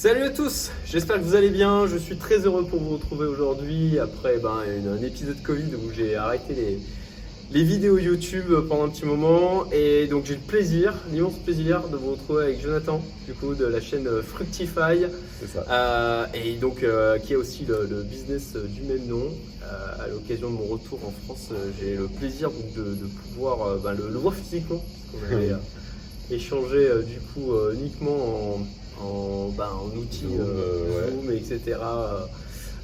Salut à tous, j'espère que vous allez bien. Je suis très heureux pour vous retrouver aujourd'hui après ben, un épisode Covid où j'ai arrêté les, les vidéos YouTube pendant un petit moment. Et donc j'ai le plaisir, l'immense plaisir de vous retrouver avec Jonathan, du coup, de la chaîne Fructify. C'est ça. Euh, et donc euh, qui a aussi le, le business du même nom. Euh, à l'occasion de mon retour en France, j'ai le plaisir donc, de, de pouvoir euh, ben, le, le voir physiquement. Parce qu'on avait échangé du coup uniquement en, en, ben, en outils Zoom, euh, ouais. Zoom, etc. euh,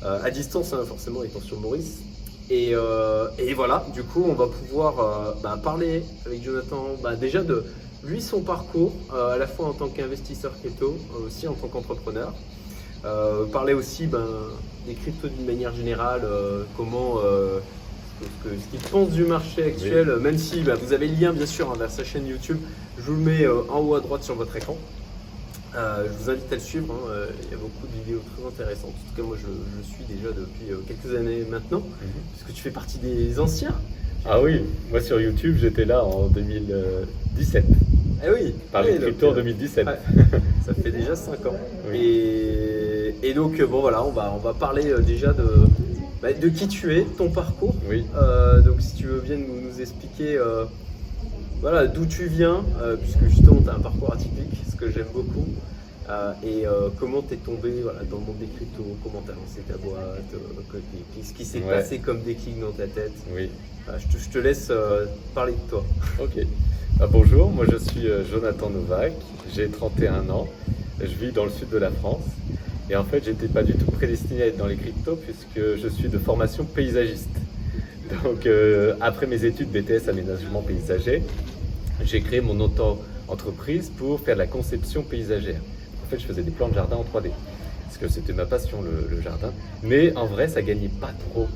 euh, à distance, hein, forcément étant sur Maurice. Et, euh, et voilà, du coup, on va pouvoir euh, bah, parler avec Jonathan bah, déjà de lui, son parcours, euh, à la fois en tant qu'investisseur crypto, euh, aussi en tant qu'entrepreneur. Euh, parler aussi ben, des cryptos d'une manière générale, euh, comment, euh, ce qu'il pense du marché actuel, euh, même si bah, vous avez le lien bien sûr hein, vers sa chaîne YouTube, je vous le mets euh, en haut à droite sur votre écran. Euh, je vous invite à le suivre, hein, euh, il y a beaucoup de vidéos très intéressantes. En tout cas, moi je, je le suis déjà depuis euh, quelques années maintenant, puisque tu fais partie des anciens. Ah oui, moi sur YouTube, j'étais là en 2017. Eh oui, Par les cryptos en euh, 2017. ouais. ça fait déjà 5 ans. Oui. Et, et donc, bon voilà, on va, on va parler déjà de, bah, de qui tu es, ton parcours. Oui. Euh, donc, si tu veux bien nous, nous expliquer euh, voilà, d'où tu viens, puisque justement tu as un parcours atypique, que j'aime beaucoup. Euh, et euh, comment tu es tombé voilà, dans le monde des cryptos, comment tu as lancé ta boîte, euh, que- qu'est-ce qui s'est Ouais. passé comme déclic dans ta tête? Oui. Voilà, je, te, je te laisse parler de toi. Ok. Ah, bonjour, moi je suis Jonathan Novak, j'ai 31 ans, je vis dans le sud de la France. Et en fait, j'étais pas du tout prédestiné à être dans les cryptos puisque je suis de formation paysagiste. Donc, euh, après mes études BTS aménagement paysager, j'ai créé mon auto-entreprise pour faire de la conception paysagère. En fait, je faisais des plans de jardin en 3D parce que c'était ma passion le, jardin. Mais en vrai, ça gagnait pas trop.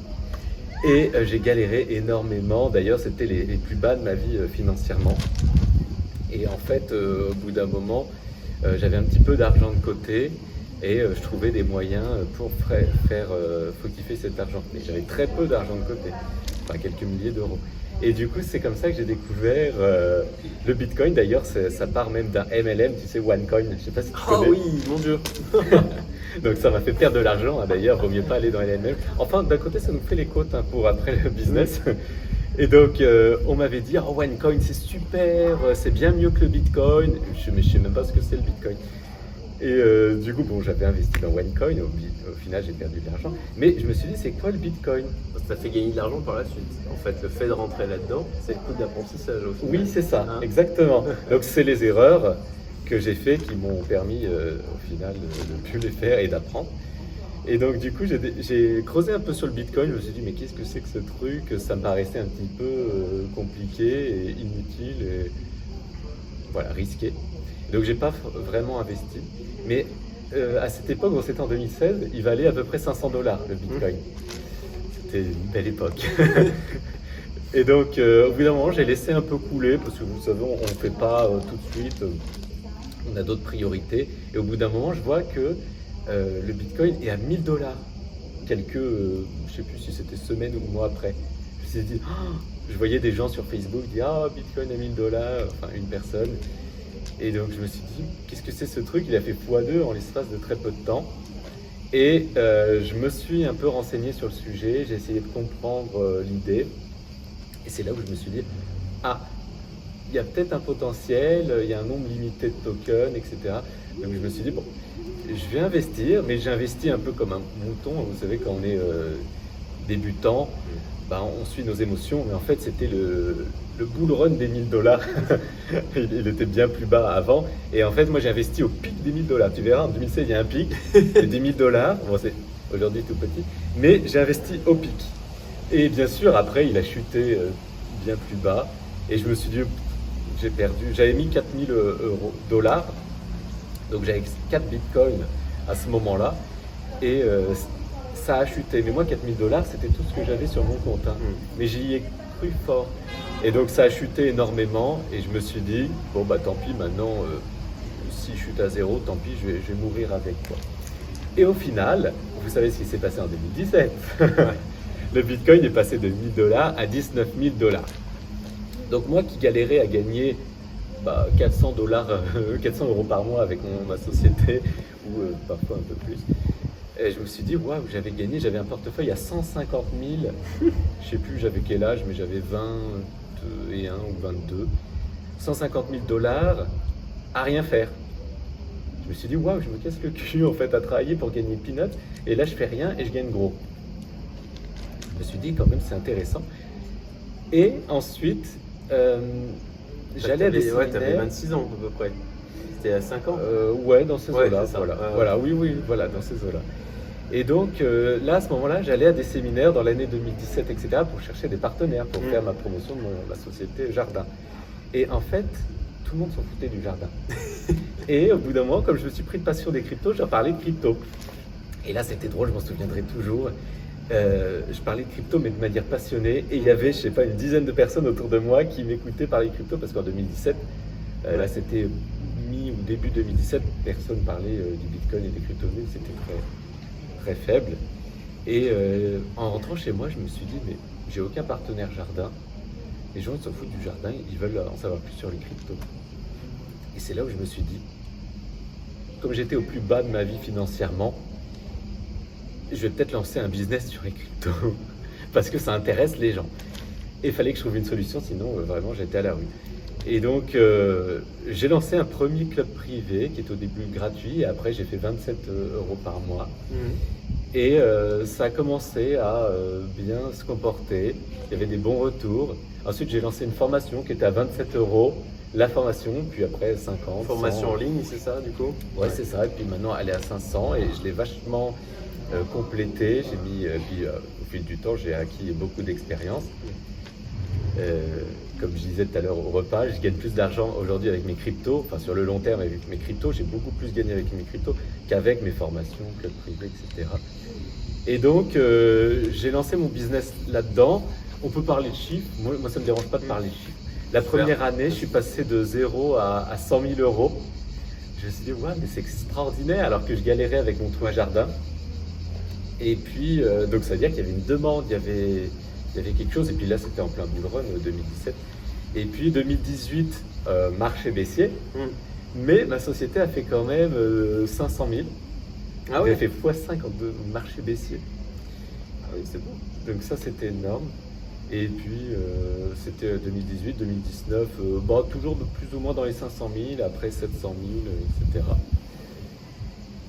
Et euh, j'ai galéré énormément. D'ailleurs, c'était les, plus bas de ma vie euh, financièrement. Et en fait, euh, au bout d'un moment, j'avais un petit peu d'argent de côté et je trouvais des moyens pour fra- faire euh, fructifier cet argent. Mais j'avais très peu d'argent de côté, enfin quelques milliers d'euros. Et du coup, c'est comme ça que j'ai découvert euh, le Bitcoin. D'ailleurs, ça part même d'un MLM, tu sais, OneCoin. Je sais pas si tu Ah connais. oui, mon dieu Donc ça m'a fait perdre de l'argent. hein. D'ailleurs, vaut mieux pas aller dans les MLM. Enfin, d'un côté, ça nous fait les côtes hein, pour après le business. Et donc, euh, on m'avait dit, oh, OneCoin, c'est super, c'est bien mieux que le Bitcoin. Je, je sais même pas ce que c'est le Bitcoin. Et euh, du coup, bon, j'avais investi dans OneCoin. Au, final, j'ai perdu de l'argent. Mais je me suis dit, c'est quoi le Bitcoin? Ça fait gagner de l'argent par la suite. En fait, le fait de rentrer là-dedans, c'est le coup d'apprentissage au final. Oui, c'est ça, Hein? exactement. Donc, c'est les erreurs que j'ai fait qui m'ont permis, euh, au final, de ne plus les faire et d'apprendre. Et donc, du coup, j'ai j'ai creusé un peu sur le Bitcoin. Je me suis dit, mais qu'est-ce que c'est que ce truc? Ça me paraissait un petit peu euh, compliqué et inutile et voilà, risqué. Donc, j'ai pas vraiment investi. Mais euh, à cette époque, c'était en 2016, il valait à peu près 500 dollars le Bitcoin. C'était une belle époque. Et donc, euh, au bout d'un moment, j'ai laissé un peu couler parce que vous savez, on ne fait pas euh, tout de suite. on a d'autres priorités. Et au bout d'un moment, je vois que le Bitcoin est à 1000 dollars. Quelques, je sais plus si c'était semaines ou mois après. Je me suis dit, je voyais des gens sur Facebook dire Ah, Bitcoin à 1000 dollars, enfin une personne. Et donc, je me suis dit, qu'est-ce que c'est ce truc? Il a fait x2 en l'espace de très peu de temps. Et euh, je me suis un peu renseigné sur le sujet, j'ai essayé de comprendre euh, l'idée. Et c'est là où je me suis dit, ah, il y a peut-être un potentiel, il y a un nombre limité de tokens, etc. Donc je me suis dit, bon, je vais investir, mais j'ai investi un peu comme un mouton. Vous savez, quand on est euh, débutant, ben, on suit nos émotions, mais en fait, c'était le, le bull run des 1000 dollars. il, il était bien plus bas avant. Et en fait, moi, j'ai investi au pic des 1000 dollars. Tu verras, en 2016, il y a un pic de 10 000 dollars. Bon, c'est aujourd'hui tout petit, mais j'ai investi au pic. Et bien sûr, après, il a chuté euh, bien plus bas. Et je me suis dit, j'ai perdu. J'avais mis 4000 euros, dollars. Donc j'avais 4 bitcoins à ce moment-là. Et euh, ça a chuté. Mais moi, 4000 dollars, c'était tout ce que j'avais sur mon compte. hein. Mm. Mais j'y ai cru fort. Et donc ça a chuté énormément. Et je me suis dit, bon, bah tant pis, maintenant, euh, si je chute à zéro, tant pis, je vais, je vais mourir avec. Quoi. Et au final, vous savez ce qui s'est passé en 2017 Le bitcoin est passé de 1000 dollars à 19 000 dollars. Donc moi qui galérais à gagner bah, 400 dollars, 400 euros par mois avec mon- ma société, ou euh, parfois un peu plus. Et je me suis dit, waouh, j'avais gagné, j'avais un portefeuille à 150 000. Je sais plus, j'avais quel âge, mais j'avais 21 ou 22. 150 000 dollars à rien faire. Je me suis dit, waouh, je me casse le cul en fait à travailler pour gagner peanuts. Et là, je fais rien et je gagne gros. Je me suis dit, quand même, c'est intéressant. Et ensuite, euh, j'allais à des Ouais, séminaires. t'avais 26 ans à peu près. C'était à 5 ans. Euh, ouais, dans ces Ouais, eaux-là. Voilà. Voilà, oui, oui, voilà, dans ces eaux-là. Et donc, euh, là, à ce moment-là, j'allais à des séminaires dans l'année 2017, etc., pour chercher des partenaires pour Mm. faire ma promotion de mon- ma société Jardin. Et en fait, tout le monde s'en foutait du jardin. et au bout d'un moment, comme je me suis pris de passion des cryptos, j'ai parlé de crypto. Et là, c'était drôle, je m'en souviendrai toujours. Euh, je parlais de crypto, mais de manière passionnée. Et il y avait, je sais pas, une dizaine de personnes autour de moi qui m'écoutaient parler de crypto, parce qu'en 2017, euh, là, c'était mi ou début 2017, personne parlait euh, du bitcoin et des crypto-monnaies, c'était très, très faible. Et euh, en rentrant chez moi, je me suis dit, mais j'ai aucun partenaire jardin. Les gens, s'en foutent du jardin, ils veulent en savoir plus sur les cryptos. Et c'est là où je me suis dit, comme j'étais au plus bas de ma vie financièrement, je vais peut-être lancer un business sur les cryptos parce que ça intéresse les gens. Et il fallait que je trouve une solution, sinon euh, vraiment j'étais à la rue. Et donc euh, j'ai lancé un premier club privé qui est au début gratuit et après j'ai fait 27 euros par mois. Mhm. Et euh, ça a commencé à euh, bien se comporter. Il y avait des bons retours. Ensuite, j'ai lancé une formation qui était à 27 euros, la formation, puis après 50. Formation 100. en ligne, c'est ça du coup? Ouais, c'est ça. Et puis maintenant, elle est à 500 et je l'ai vachement euh, complétée. J'ai mis, euh, puis euh, au fil du temps, j'ai acquis beaucoup d'expérience. Comme je disais tout à l'heure au repas, je gagne plus d'argent aujourd'hui avec mes cryptos, enfin sur le long terme avec mes cryptos, j'ai beaucoup plus gagné avec mes cryptos qu'avec mes formations, club privé, etc. Et donc, euh, j'ai lancé mon business là-dedans. On peut parler de chiffres. Moi, moi ça ne me dérange pas de parler de chiffres. La première année, je suis passé de 0 à, à 100 000 euros. Je me suis dit, ouais, mais c'est extraordinaire, alors que je galérais avec mon toit jardin. Et puis, euh, donc ça veut dire qu'il y avait une demande, il y avait, il y avait quelque chose. Et puis là, c'était en plein bull run, euh, 2017. Et puis 2018, euh, marché baissier. Mhm. Mais ma société a fait quand même euh, 500 000. Ah Elle ouais a fait x5 en deux marché baissier. Ah oui, c'est bon. Donc ça, c'était énorme. Et puis, euh, c'était 2018, 2019, euh, bon, toujours de plus ou moins dans les 500 000, après 700 000, euh, etc.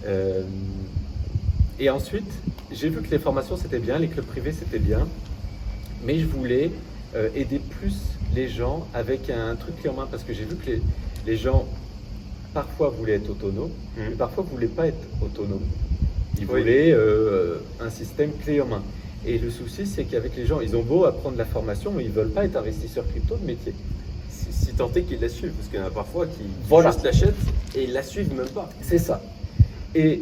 Euh, et ensuite, j'ai vu que les formations, c'était bien, les clubs privés, c'était bien, mais je voulais euh, aider plus les gens avec un truc clé en main, parce que j'ai vu que les, les gens, parfois, voulaient être autonomes, mais Mhm. parfois, ne voulaient pas être autonomes. Ils Oui. voulaient euh, un système clé en main. Et le souci, c'est qu'avec les gens, ils ont beau apprendre la formation, mais ils veulent pas être investisseurs crypto de métier. Si, si tant est qu'ils la suivent, parce qu'il y en a parfois qui Voilà. juste l'achètent et ils la suivent même pas. C'est ça. Et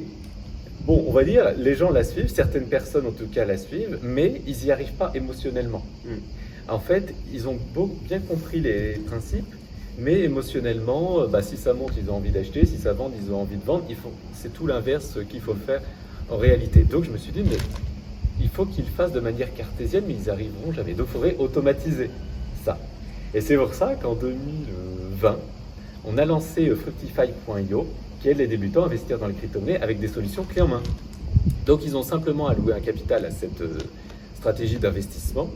bon, on va dire, les gens la suivent, certaines personnes en tout cas la suivent, mais ils n'y arrivent pas émotionnellement. Mm. En fait, ils ont beau, bien compris les principes, mais émotionnellement, euh, bah, si ça monte, ils ont envie d'acheter, si ça vend, ils ont envie de vendre. C'est tout l'inverse qu'il faut faire en réalité. Donc je me suis dit, mais il faut qu'ils fassent de manière cartésienne, mais ils arriveront jamais. Donc il faudrait automatiser ça. Et c'est pour ça qu'en 2020, on a lancé euh, Fructify.io, qui aide les débutants à investir dans les crypto-monnaies avec des solutions clés en main. Donc ils ont simplement alloué un capital à cette euh, stratégie d'investissement,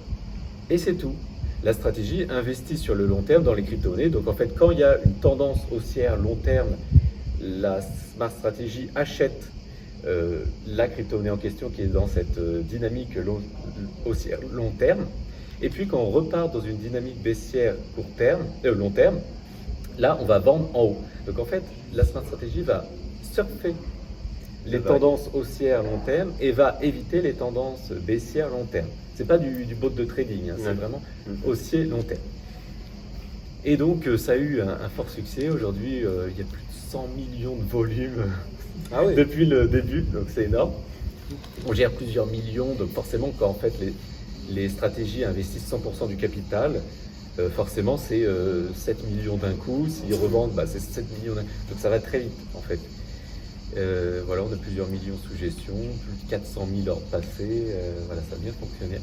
et c'est tout. La stratégie investit sur le long terme dans les crypto-monnaies. Donc en fait, quand il y a une tendance haussière long terme, la Smart Stratégie achète euh, la crypto-monnaie en question qui est dans cette euh, dynamique haussière long terme. Et puis quand on repart dans une dynamique baissière court terme, long terme, là on va vendre en haut. Donc en fait, la Smart Stratégie va surfer les tendances haussières long terme et va éviter les tendances baissières long terme. C'est pas du, du bot de trading, hein, c'est Ouais. vraiment Mhm. haussier long terme. Et donc euh, ça a eu un, un fort succès. Aujourd'hui, euh, il y a plus de 100 millions de volumes Ah oui. depuis le début, donc c'est énorme. On gère plusieurs millions, donc forcément quand en fait les, les stratégies investissent 100% du capital, euh, forcément c'est euh, 7 millions d'un coup. S'ils revendent, bah, c'est 7 millions d'un Donc ça va très vite en fait. Euh, voilà, on a plusieurs millions sous gestion, plus de 400 000 ordres passés. euh, voilà, ça a bien fonctionné.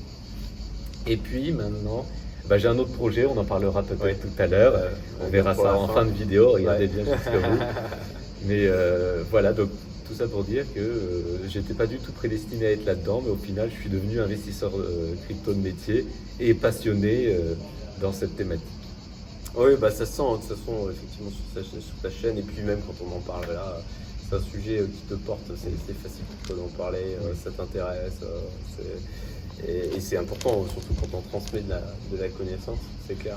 Et puis maintenant, bah, j'ai un autre projet, on en parlera peut-être Ouais. tout à l'heure. On verra ça en fin. de vidéo, regardez Ouais. bien bout. Mais voilà, donc tout ça pour dire que euh, j'étais pas du tout prédestiné à être là-dedans, mais au final, je suis devenu investisseur euh, crypto de métier et passionné euh, dans cette thématique. Oui, bah ça se sent, de toute façon, effectivement, sur, sa- sur ta chaîne, et puis même quand on en parle là, c'est un sujet euh, qui te porte, c'est facile pour toi d'en parler, euh, ça t'intéresse, euh, et, et c'est important, surtout quand on transmet de la, de la connaissance, c'est clair.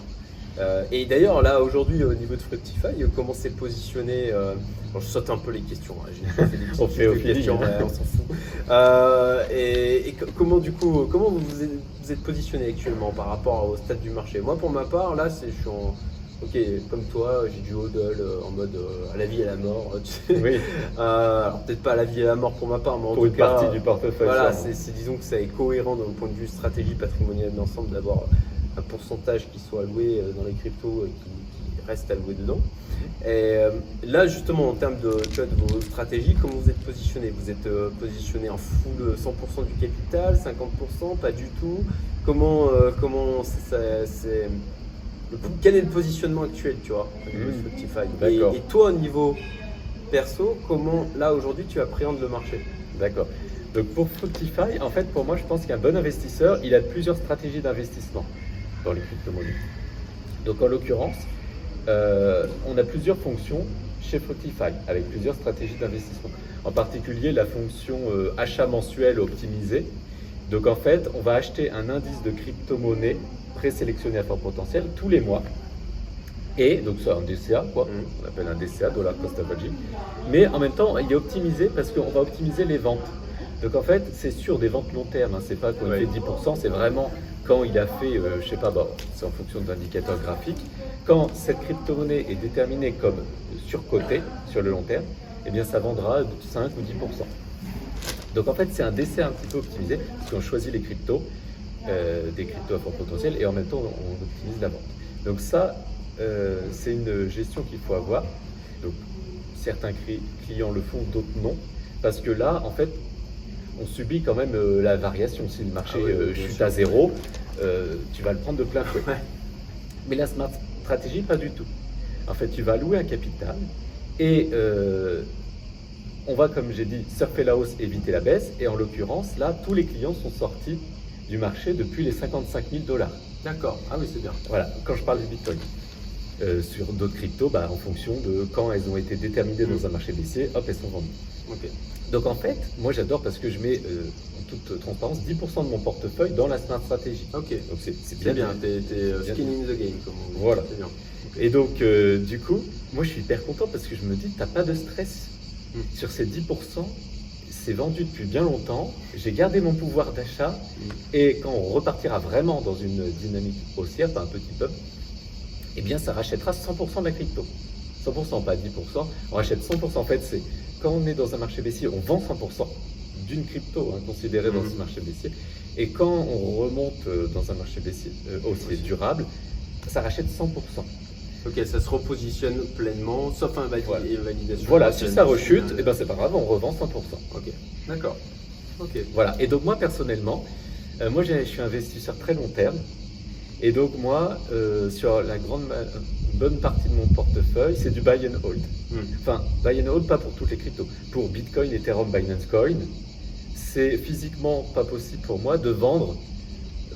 Euh, et d'ailleurs, là, aujourd'hui, au niveau de Fructify, comment c'est positionné euh, bon, Je saute un peu les questions, hein, des On fait feeling, questions, hein. ouais, on s'en fout. Euh, et, et co- comment, du coup, comment vous vous êtes, vous êtes positionné actuellement par rapport au stade du marché Moi, pour ma part, là, c'est, je suis en. Ok, comme toi, j'ai du hodl euh, en mode euh, à la vie et à la mort. tu sais. Oui, Euh, alors peut-être pas à la vie et à la mort pour ma part, mais en pour tout une cas, partie du portefeuille. voilà, c'est, c'est- disons que ça est cohérent d'un point de vue stratégie patrimoniale d'ensemble d'avoir un pourcentage qui soit alloué euh, dans les cryptos qui reste alloué dedans. Et euh, là, justement, en termes de, tu vois, de vos stratégies, comment vous êtes positionné Vous êtes euh, positionné en full euh, 100% du capital, 50%, pas du tout Comment, euh, comment c'est, quel est le positionnement actuel, tu vois, de Mmh. Fructify D'accord. et, et toi, au niveau perso, comment là aujourd'hui tu appréhendes le marché? D'accord. Donc pour Fructify, en fait, pour moi, je pense qu'un bon investisseur, il a plusieurs stratégies d'investissement dans les crypto-monnaies. Donc en l'occurrence, euh, on a plusieurs fonctions chez Fructify avec plusieurs stratégies d'investissement. En particulier la fonction euh, achat mensuel optimisé. Donc en fait, on va acheter un indice de crypto-monnaie présélectionné à fort potentiel tous les mois. Et donc c'est un DCA, quoi. Mhm. On appelle un DCA, Dollar Cost Averaging. Mais en même temps, il est optimisé parce qu'on va optimiser les ventes. Donc en fait, c'est sur des ventes long terme. Hein. C'est pas quand Ouais. il fait 10%, c'est vraiment quand il a fait, euh, je sais pas, bon, c'est en fonction d'indicateurs graphiques. Quand cette crypto-monnaie est déterminée comme surcotée sur le long terme, eh bien ça vendra de 5 ou 10%. Donc en fait, c'est un décès un petit peu optimisé parce qu'on choisit les cryptos, euh, des cryptos à fort potentiel et en même temps on optimise la vente. Donc ça, euh, c'est une gestion qu'il faut avoir. Donc certains clients le font, d'autres non, parce que là, en fait, on subit quand même euh, la variation. Si le marché Ah oui, chute sûr. à zéro, tu vas le prendre de plein fouet. Mais la smart stratégie, pas du tout. En fait, tu vas allouer un capital et euh, on va, comme j'ai dit, surfer la hausse, éviter la baisse. Et en l'occurrence, là, tous les clients sont sortis du marché depuis les 55 000 dollars. D'accord, ah oui, c'est bien. Voilà, quand je parle du Bitcoin. Euh, sur d'autres cryptos, bah, en fonction de quand elles ont été déterminées dans un marché baissier, hop, elles sont vendues. Ok. Donc en fait, moi j'adore parce que je mets euh, en toute transparence 10% de mon portefeuille dans la smart stratégie. Ok. Donc c'est bien. bien, t'es, euh, skin in the game, comme on dit. Voilà. C'est bien. Et donc euh, du coup, moi je suis hyper content parce que je me dis, t'as pas de stress. Mm. Sur ces 10%, c'est vendu depuis bien longtemps, j'ai gardé mon pouvoir d'achat Mm. et quand on repartira vraiment dans une dynamique haussière, un petit peu, eh bien ça rachètera 100% de la crypto. 100%, pas 10%. On rachète 100%. En fait, c'est quand on est dans un marché baissier, on vend 100% d'une crypto hein, considérée dans Mhm. ce marché baissier. Et quand on remonte euh, dans un marché baissier euh, haussier durable, ça rachète 100%. Ok, ça se repositionne pleinement, sauf un vali- Voilà. validation. Voilà, si ça rechute, euh, eh ben c'est pas grave, on revend 100%. Ok, d'accord. Ok. Voilà. Et donc moi personnellement, euh, moi je suis investisseur très long terme. Et donc moi, euh, sur la grande une bonne partie de mon portefeuille, c'est du buy and hold. Hmm. Enfin, buy and hold, pas pour toutes les cryptos. Pour Bitcoin, Ethereum, Binance Coin, c'est physiquement pas possible pour moi de vendre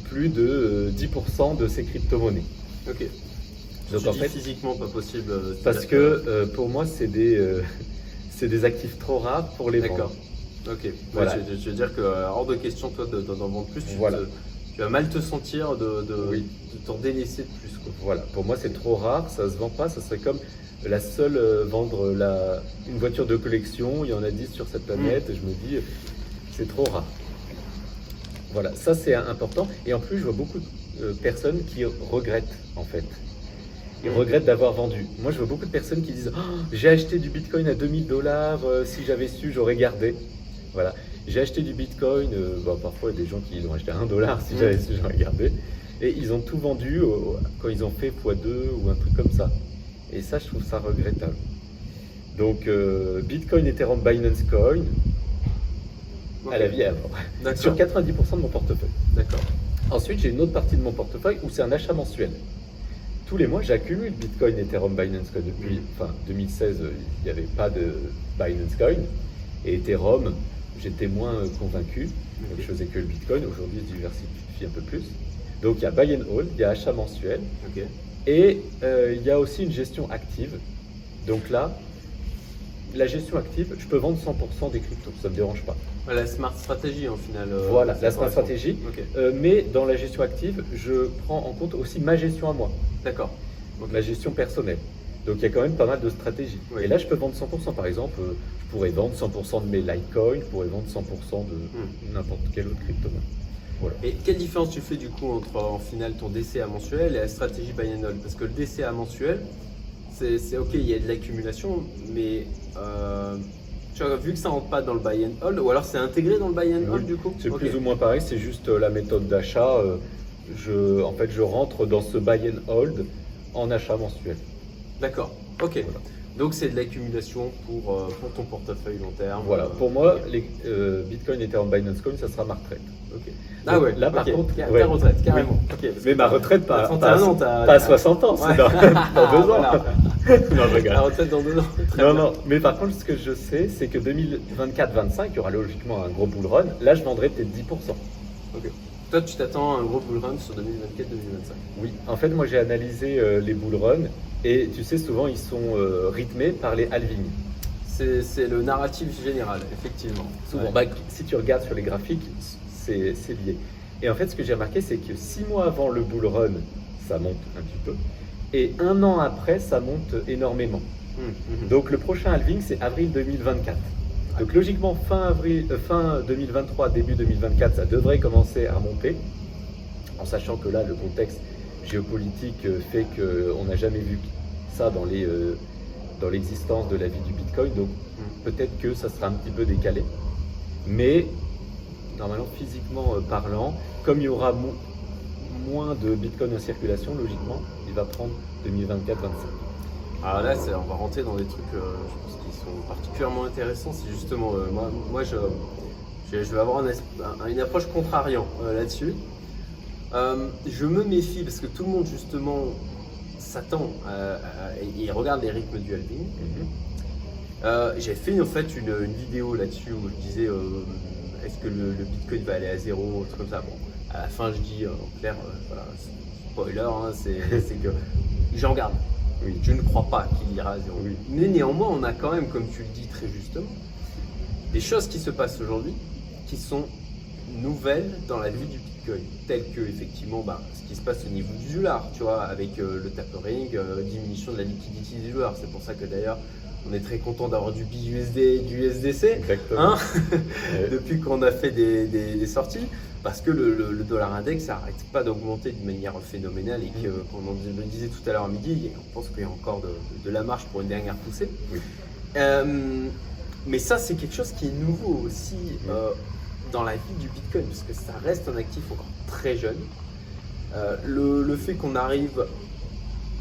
plus de euh, 10% de ces crypto-monnaies. Ok. Donc tu en dis fait, physiquement pas possible. euh, parce que euh, pour moi, c'est des, euh, c'est des actifs trop rares pour les D'accord. vendre. Ok. Voilà. Ouais, je, je veux dire que euh, hors de question toi de- d'en vendre plus. Tu, Voilà. te- tu vas mal te sentir de, de, Oui. de t'en délaisser de plus. Quoi. Voilà, pour moi c'est trop rare, ça se vend pas, ça serait comme la seule euh, vendre la, une voiture de collection, il y en a 10 sur cette planète, et je me dis c'est trop rare. Voilà, ça c'est important. Et en plus, je vois beaucoup de euh, personnes qui regrettent en fait. Ils Mhm. regrettent d'avoir vendu. Moi, je vois beaucoup de personnes qui disent Oh, J'ai acheté du bitcoin à 2000 dollars, si j'avais su, j'aurais gardé. Voilà. J'ai acheté du bitcoin, euh, bon, parfois il y a des gens qui l'ont acheté à 1 dollar, si Mhm. j'avais su, j'aurais gardé. Et ils ont tout vendu au- quand ils ont fait x2 ou un truc comme ça. Et ça, je trouve ça regrettable. Donc, euh, Bitcoin, Ethereum, Binance Coin, à la vie. D'accord. Sur 90% de mon portefeuille. D'accord. Ensuite, j'ai une autre partie de mon portefeuille où c'est un achat mensuel. Tous les mois, j'accumule Bitcoin, Ethereum, Binance Coin. Depuis Mhm. enfin, 2016, euh, il n'y avait pas de Binance Coin. Et Ethereum, j'étais moins euh, convaincu. Donc, je faisais que le Bitcoin. Aujourd'hui, je diversifie un peu plus. Donc, il y a buy and hold, il y a achat mensuel. Et euh, il y a aussi une gestion active. Donc là, la gestion active, je peux vendre 100% des cryptos, ça ne me dérange pas. La smart stratégie en final. euh, Voilà, la smart stratégie. Euh, mais dans la gestion active, je prends en compte aussi ma gestion à moi, d'accord. donc la gestion personnelle. Donc il y a quand même pas mal de stratégies. Oui. Et là, je peux vendre 100%. Par exemple, je pourrais vendre 100% de mes Litecoin, je pourrais vendre 100% de Hmm. n'importe quelle autre crypto. Voilà. Et quelle différence tu fais du coup entre en final ton DCA mensuel et la stratégie buy and hold? Parce que le DCA mensuel, c'est ok, il y a de l'accumulation, mais euh, tu vois, vu que ça rentre pas dans le buy and hold, ou alors c'est intégré dans le buy and Oui, hold du coup? C'est plus ou moins pareil, c'est juste euh, la méthode d'achat. euh, je, en fait, je rentre dans ce buy and hold en achat mensuel. D'accord, ok. Voilà. Donc c'est de l'accumulation pour, euh, pour ton portefeuille long terme. Voilà, euh, pour moi, les euh, Bitcoin, Ethereum, Binance Coin, ça sera ma retraite. Ok. Ah ouais, Là, par ok. contre, ta ouais. retraite, carrément. Parce Mais ma retraite, pas, pas, 31 à- ans, pas à t'as- 60 ans, c'est Ouais. dans, dans deux ans. Voilà. non, je La retraite dans deux ans. Très Non, bien. non, mais par contre, ce que je sais, c'est que 2024-25, il y aura logiquement un gros bull run. Là, je vendrai peut-être 10%. Ok. Toi, tu t'attends à un gros bull run sur 2024-2025. Oui, en fait, moi, j'ai analysé euh, les bull runs et tu sais, souvent, ils sont euh, rythmés par les halvings. C'est le narratif général, effectivement. Souvent, Ouais. Bah, si tu regardes sur les graphiques, c'est lié. Et en fait, ce que j'ai remarqué, c'est que six mois avant le bull run, ça monte un petit peu. Et un an après, ça monte énormément. Hum, hum. Donc le prochain halving, c'est avril 2024. Donc logiquement, fin, avril, euh, fin 2023, début 2024, ça devrait commencer à remonter. En sachant que là, le contexte géopolitique euh, fait qu'on n'a jamais vu ça dans les, euh, dans l'existence de la vie du Bitcoin. Donc Hum. peut-être que ça sera un petit peu décalé. Mais normalement, physiquement euh, parlant, comme il y aura mo- moins de Bitcoin en circulation, logiquement, il va prendre 2024-25. Alors là, c'est- on va rentrer dans des trucs, euh, je pense, qui sont particulièrement intéressants. C'est justement, euh, moi, moi je, vais avoir un une approche contrariant euh, là-dessus. Je me méfie parce que tout le monde, justement, s'attend à- à- et regarde les rythmes du halving. Euh, J'ai fait en fait une, une vidéo là-dessus où je disais euh, est-ce que le, le Bitcoin va aller à zéro, un truc comme ça. Bon, à la fin, je dis euh, en clair, euh, voilà, spoiler, hein, c'est que j'en garde. Oui. Je ne crois pas qu'il ira à zéro. Oui. Mais néanmoins, on a quand même, comme tu le dis très justement, des choses qui se passent aujourd'hui qui sont nouvelles dans la vie du Bitcoin, telles que effectivement bah, ce qui se passe au niveau du dollar, tu vois, avec euh, le tapering, euh, diminution de la liquidité du dollar. C'est pour ça que d'ailleurs, on est très content d'avoir du BUSD et du USDC. Hein depuis qu'on a fait des, des- des sorties, parce que le, le- le dollar index n'arrête pas d'augmenter de manière phénoménale et que, comme on le disait tout à l'heure à midi, on pense qu'il y a encore de, de- de la marge pour une dernière poussée. Oui. Euh, mais ça, c'est quelque chose qui est nouveau aussi euh, dans la vie du Bitcoin, parce que ça reste un actif encore très jeune. Euh, le, le fait qu'on arrive,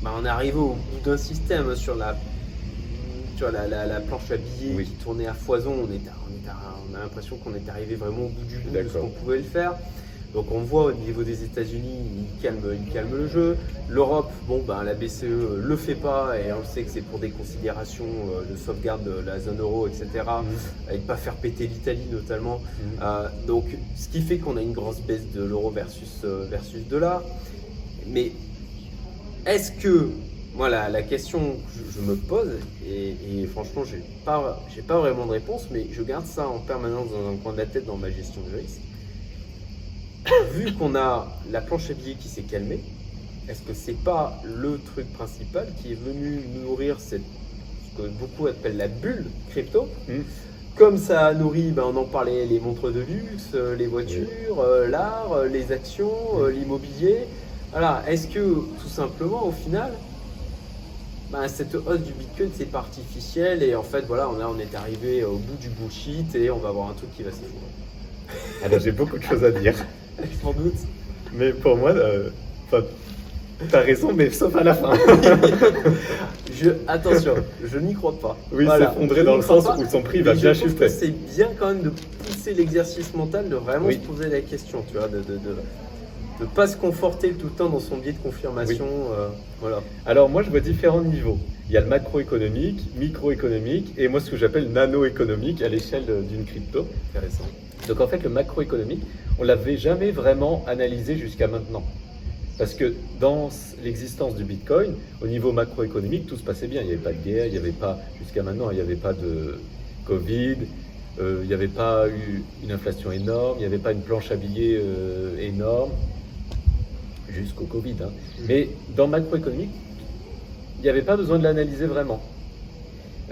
bah, on est arrivé au bout d'un système sur la, la, la- la planche à billets Oui. qui tournait à foison, on, est, on, est on a l'impression qu'on est arrivé vraiment au bout du bout de ce qu'on pouvait le faire. Donc on voit au niveau des États-Unis, ils calment, ils calment le jeu. L'Europe, bon ben la BCE le fait pas et on sait que c'est pour des considérations euh, de sauvegarde de la zone euro, etc. Et de pas faire péter l'Italie notamment. Mhm. Euh, donc, ce qui fait qu'on a une grosse baisse de l'euro versus, euh, versus dollar. Mais est-ce que, voilà, la question que je, je me pose, et, et franchement, j'ai pas, j'ai pas vraiment de réponse, mais je garde ça en permanence dans un coin de la tête dans ma gestion de risque. Vu qu'on a la planche à billets qui s'est calmée, est-ce que c'est pas le truc principal qui est venu nourrir cette, ce que beaucoup appellent la bulle crypto Mhm. comme ça a nourri, ben, on en parlait, les montres de luxe, euh, les voitures, euh, l'art, euh, les actions, euh, l'immobilier. Voilà, est-ce que tout simplement, au final, ben, cette hausse du Bitcoin, c'est pas artificiel et en fait, voilà, on, a, on est arrivé au bout du bullshit et on va avoir un truc qui va s'effondrer. Alors j'ai beaucoup de choses à dire. Sans doute. Mais pour moi, euh, t'as raison, mais sauf à la fin. Je, attention, je n'y crois pas. Oui, Voilà, s'effondrer dans le sens pas, où son prix va bien que C'est bien quand même de pousser l'exercice mental, de vraiment Oui. se poser la question, tu vois, de, de- de- de pas se conforter tout le temps dans son biais de confirmation. euh, voilà. Alors moi je vois différents niveaux. Il y a le macroéconomique, microéconomique et moi ce que j'appelle nanoéconomique à l'échelle d'une crypto. Intéressant. Donc en fait le macroéconomique, on l'avait jamais vraiment analysé jusqu'à maintenant. Parce que dans l'existence du Bitcoin, au niveau macroéconomique, tout se passait bien. Il n'y avait pas de guerre, il n'y avait pas, jusqu'à maintenant, il n'y avait pas de Covid, euh, il n'y avait pas eu une inflation énorme, il n'y avait pas une planche à billets euh, énorme, jusqu'au Covid. hein. Mais dans macroéconomique, il n'y avait pas besoin de l'analyser vraiment.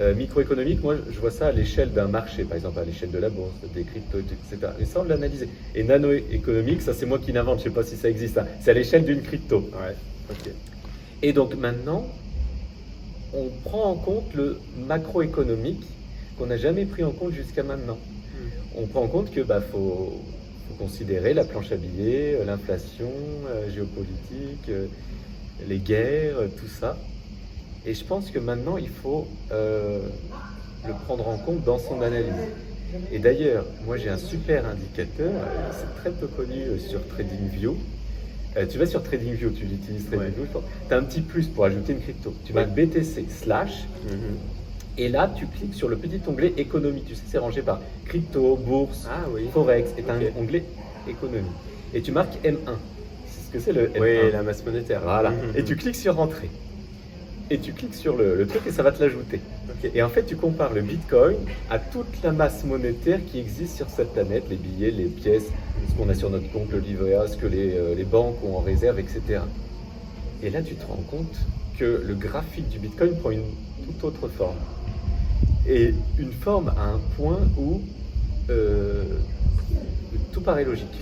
Euh, microéconomique, moi je vois ça à l'échelle d'un marché, par exemple à l'échelle de la bourse, des cryptos, etc. Et ça on l'analyser. Et nanoéconomique, ça c'est moi qui l'invente, je ne sais pas si ça existe. hein. C'est à l'échelle d'une crypto. Ouais. Ok. Et donc maintenant, on prend en compte le macroéconomique qu'on n'a jamais pris en compte jusqu'à maintenant. On prend en compte que bah, faut, faut considérer la planche à billets, euh, l'inflation euh, géopolitique, euh, les guerres, tout ça. Et je pense que maintenant, il faut euh, le prendre en compte dans son analyse. Et d'ailleurs, moi j'ai un super indicateur, euh, c'est très peu connu euh, sur TradingView. Euh, tu vas sur TradingView, tu l'utilises TradingView, je pense. Tu as un petit plus pour ajouter une crypto. Tu marques BTC slash Mhm. et là tu cliques sur le petit onglet économie. Tu sais, c'est rangé par crypto, bourse, Ah oui. Forex et tu as un onglet économie. Et tu marques M1. C'est ce que c'est le M1. Oui, la masse monétaire. Voilà. Mhm. Et tu cliques sur Entrée. Et tu cliques sur le, le truc et ça va te l'ajouter. Et en fait, tu compares le Bitcoin à toute la masse monétaire qui existe sur cette planète, les billets, les pièces, ce qu'on a sur notre compte, le livret A, ce que les, euh, les banques ont en réserve, etc. Et là, tu te rends compte que le graphique du Bitcoin prend une toute autre forme. Et une forme à un point où euh, tout paraît logique.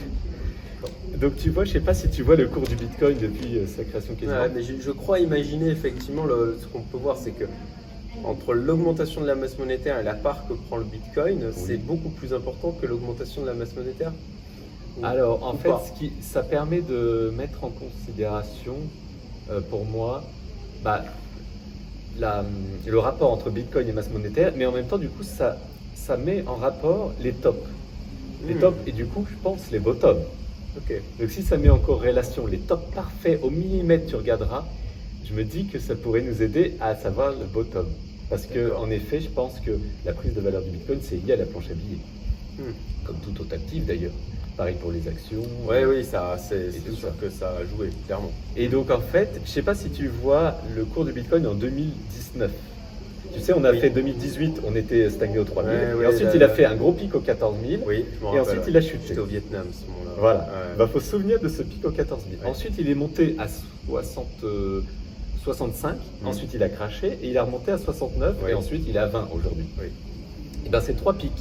Donc tu vois, je sais pas si tu vois le cours du Bitcoin depuis euh, sa création quasiment. Ouais, mais je, je crois imaginer effectivement le- ce qu'on peut voir, c'est que entre l'augmentation de la masse monétaire et la part que prend le Bitcoin, c'est beaucoup plus important que l'augmentation de la masse monétaire. Ou- Alors, en fait, ce qui, ça permet de mettre en considération, euh, pour moi, bah, la- le rapport entre Bitcoin et masse monétaire, mais en même temps, du coup, ça, ça met en rapport les tops. Les Hmm. tops et du coup, je pense, les bottoms. Ok. Donc, si ça met en corrélation les tops parfaits au millimètre, tu regarderas, je me dis que ça pourrait nous aider à savoir le bottom. Parce que, en effet, je pense que la prise de valeur du Bitcoin, c'est lié à la planche à billets. Hmm. Comme tout autre actif d'ailleurs. Pareil pour les actions. Ouais, oui, ça, c'est sûr ça. que ça a joué, clairement. Et donc en fait, je sais pas si tu vois le cours du Bitcoin en 2019. Tu sais, on a Oui. fait 2018, on était stagné aux 3000. Ouais, et ouais, ensuite, là, il a fait un gros pic aux 14 000. Oui, je Et ensuite, il a chuté. J'étais au Vietnam ce moment-là. Voilà. Ouais. Bah, faut se souvenir de ce pic aux 14 000. Ouais. Ensuite, il est monté à 60, euh, 65. Mhm. Ensuite, il a craché et il a remonté à 69. Oui. Et ensuite, il est à 20 aujourd'hui. Oui. Et ben ces trois pics,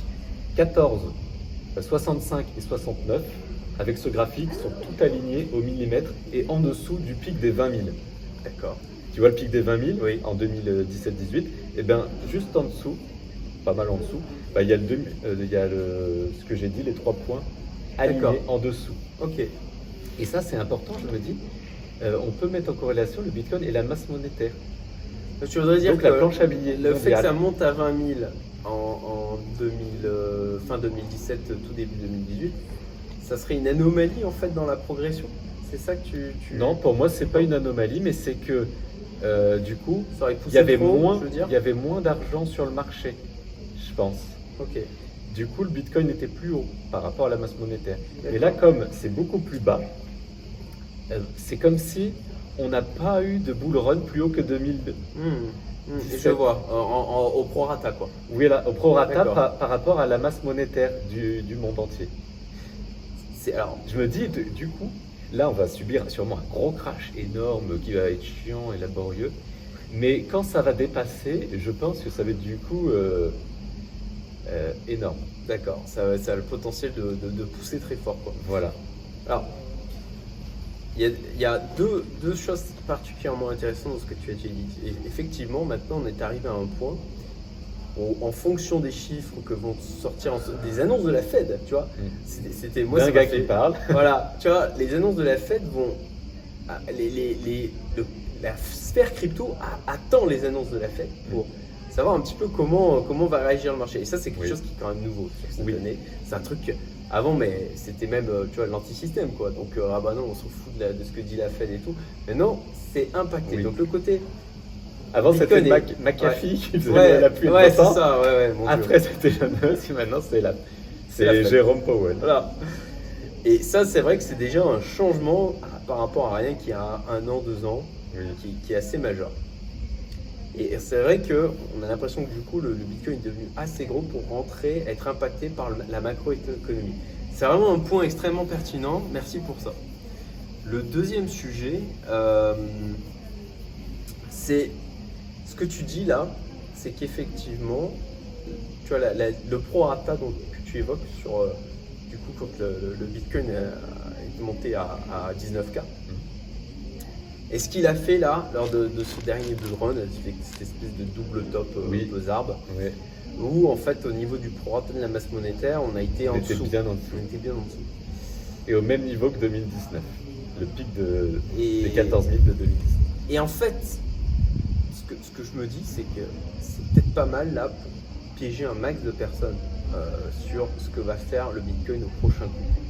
14, euh, 65 et 69, avec ce graphique, sont tout alignés au millimètre et en dessous du pic des 20 000. D'accord. Tu vois le pic des 20 000 Oui. en 2017-18 Et bien, juste en dessous, pas mal en dessous, bah, il y a, le, euh, il y a le- ce que j'ai dit, les trois points alignés en dessous. Ok. Et ça, c'est important, je me dis. Euh, on peut mettre en corrélation le bitcoin et la masse monétaire. Tu voudrais dire Donc que la planche à billets. le fait que ça monte à 20 000 en, en 2000, euh, fin 2017, tout début 2018, ça serait une anomalie en fait dans la progression C'est ça que tu. tu... Non, pour moi, c'est pas une anomalie, mais c'est que euh, du coup, il y avait trop, moins, il y avait moins d'argent sur le marché, je pense. Ok. Du coup, le Bitcoin était plus haut par rapport à la masse monétaire. Et là, comme c'est beaucoup plus bas, euh, c'est comme si on n'a pas eu de bull run plus haut que 2000. Hmm, hmm, 17. Je vois, en- en- au prorata quoi. Oui, là, au prorata par, par rapport à la masse monétaire du, du monde entier. Alors. Je me dis, de- du coup, là, on va subir sûrement un gros crash énorme qui va être chiant et laborieux. Mais quand ça va dépasser, je pense que ça va être du coup euh, euh, énorme. D'accord, ça, ça a le potentiel de, de- de pousser très fort quoi. Voilà. Alors, il y a, il y a deux, deux choses particulièrement intéressantes dans ce que tu as dit. Et effectivement, maintenant, on est arrivé à un point où, en fonction des chiffres que vont sortir, en- des annonces de la Fed, tu vois, Mm. c'était- moi, gars qui parle. voilà, tu vois, les annonces de la Fed vont. ah, Les, les- les- le- la sphère crypto a- attend les annonces de la Fed pour savoir un petit peu comment, comment va réagir le marché. Et ça, c'est quelque Oui. chose qui est quand même nouveau sur cette Oui. année. C'est un truc avant, mais c'était même euh, tu vois, l'anti-système. quoi. Donc, euh, ah bah non, on s'en fout de, la- de ce que dit la Fed et tout. Maintenant, c'est impacté. Oui. Donc, le côté. Avant, c'était Mac- McAfee qui faisait Ouais, la pluie ouais, ça. Mon. Après, c'était la noce, et maintenant, c'est la... C'est. Jérôme Powell. Voilà. Et ça, c'est vrai que c'est déjà un changement par rapport à rien qui a un an, deux ans, Oui. qui, qui est assez majeur. Et c'est vrai que on a l'impression que du coup, le, le Bitcoin est devenu assez gros pour rentrer, être impacté par la macroéconomie. C'est vraiment un point extrêmement pertinent. Merci pour ça. Le deuxième sujet, euh, c'est ce que tu dis là, c'est qu'effectivement, tu vois, la- la- le prorata dont, que tu évoques sur, euh, du coup, quand le, Bitcoin a- est monté à, à 19K. Et ce qu'il a fait là, lors de, de ce dernier bull run, cette espèce de double top euh, Oui. pesarde, Ouais. où en fait au niveau du prorata de la masse monétaire, on a été On en était dessous. bien en dessous. On était bien en dessous. Et au même niveau que 2019. Le pic de, Et, des 14 000 de 2019. et en fait, que, je me dis, c'est que c'est peut-être pas mal là pour piéger un max de personnes euh, sur ce que va faire le Bitcoin au prochain coup.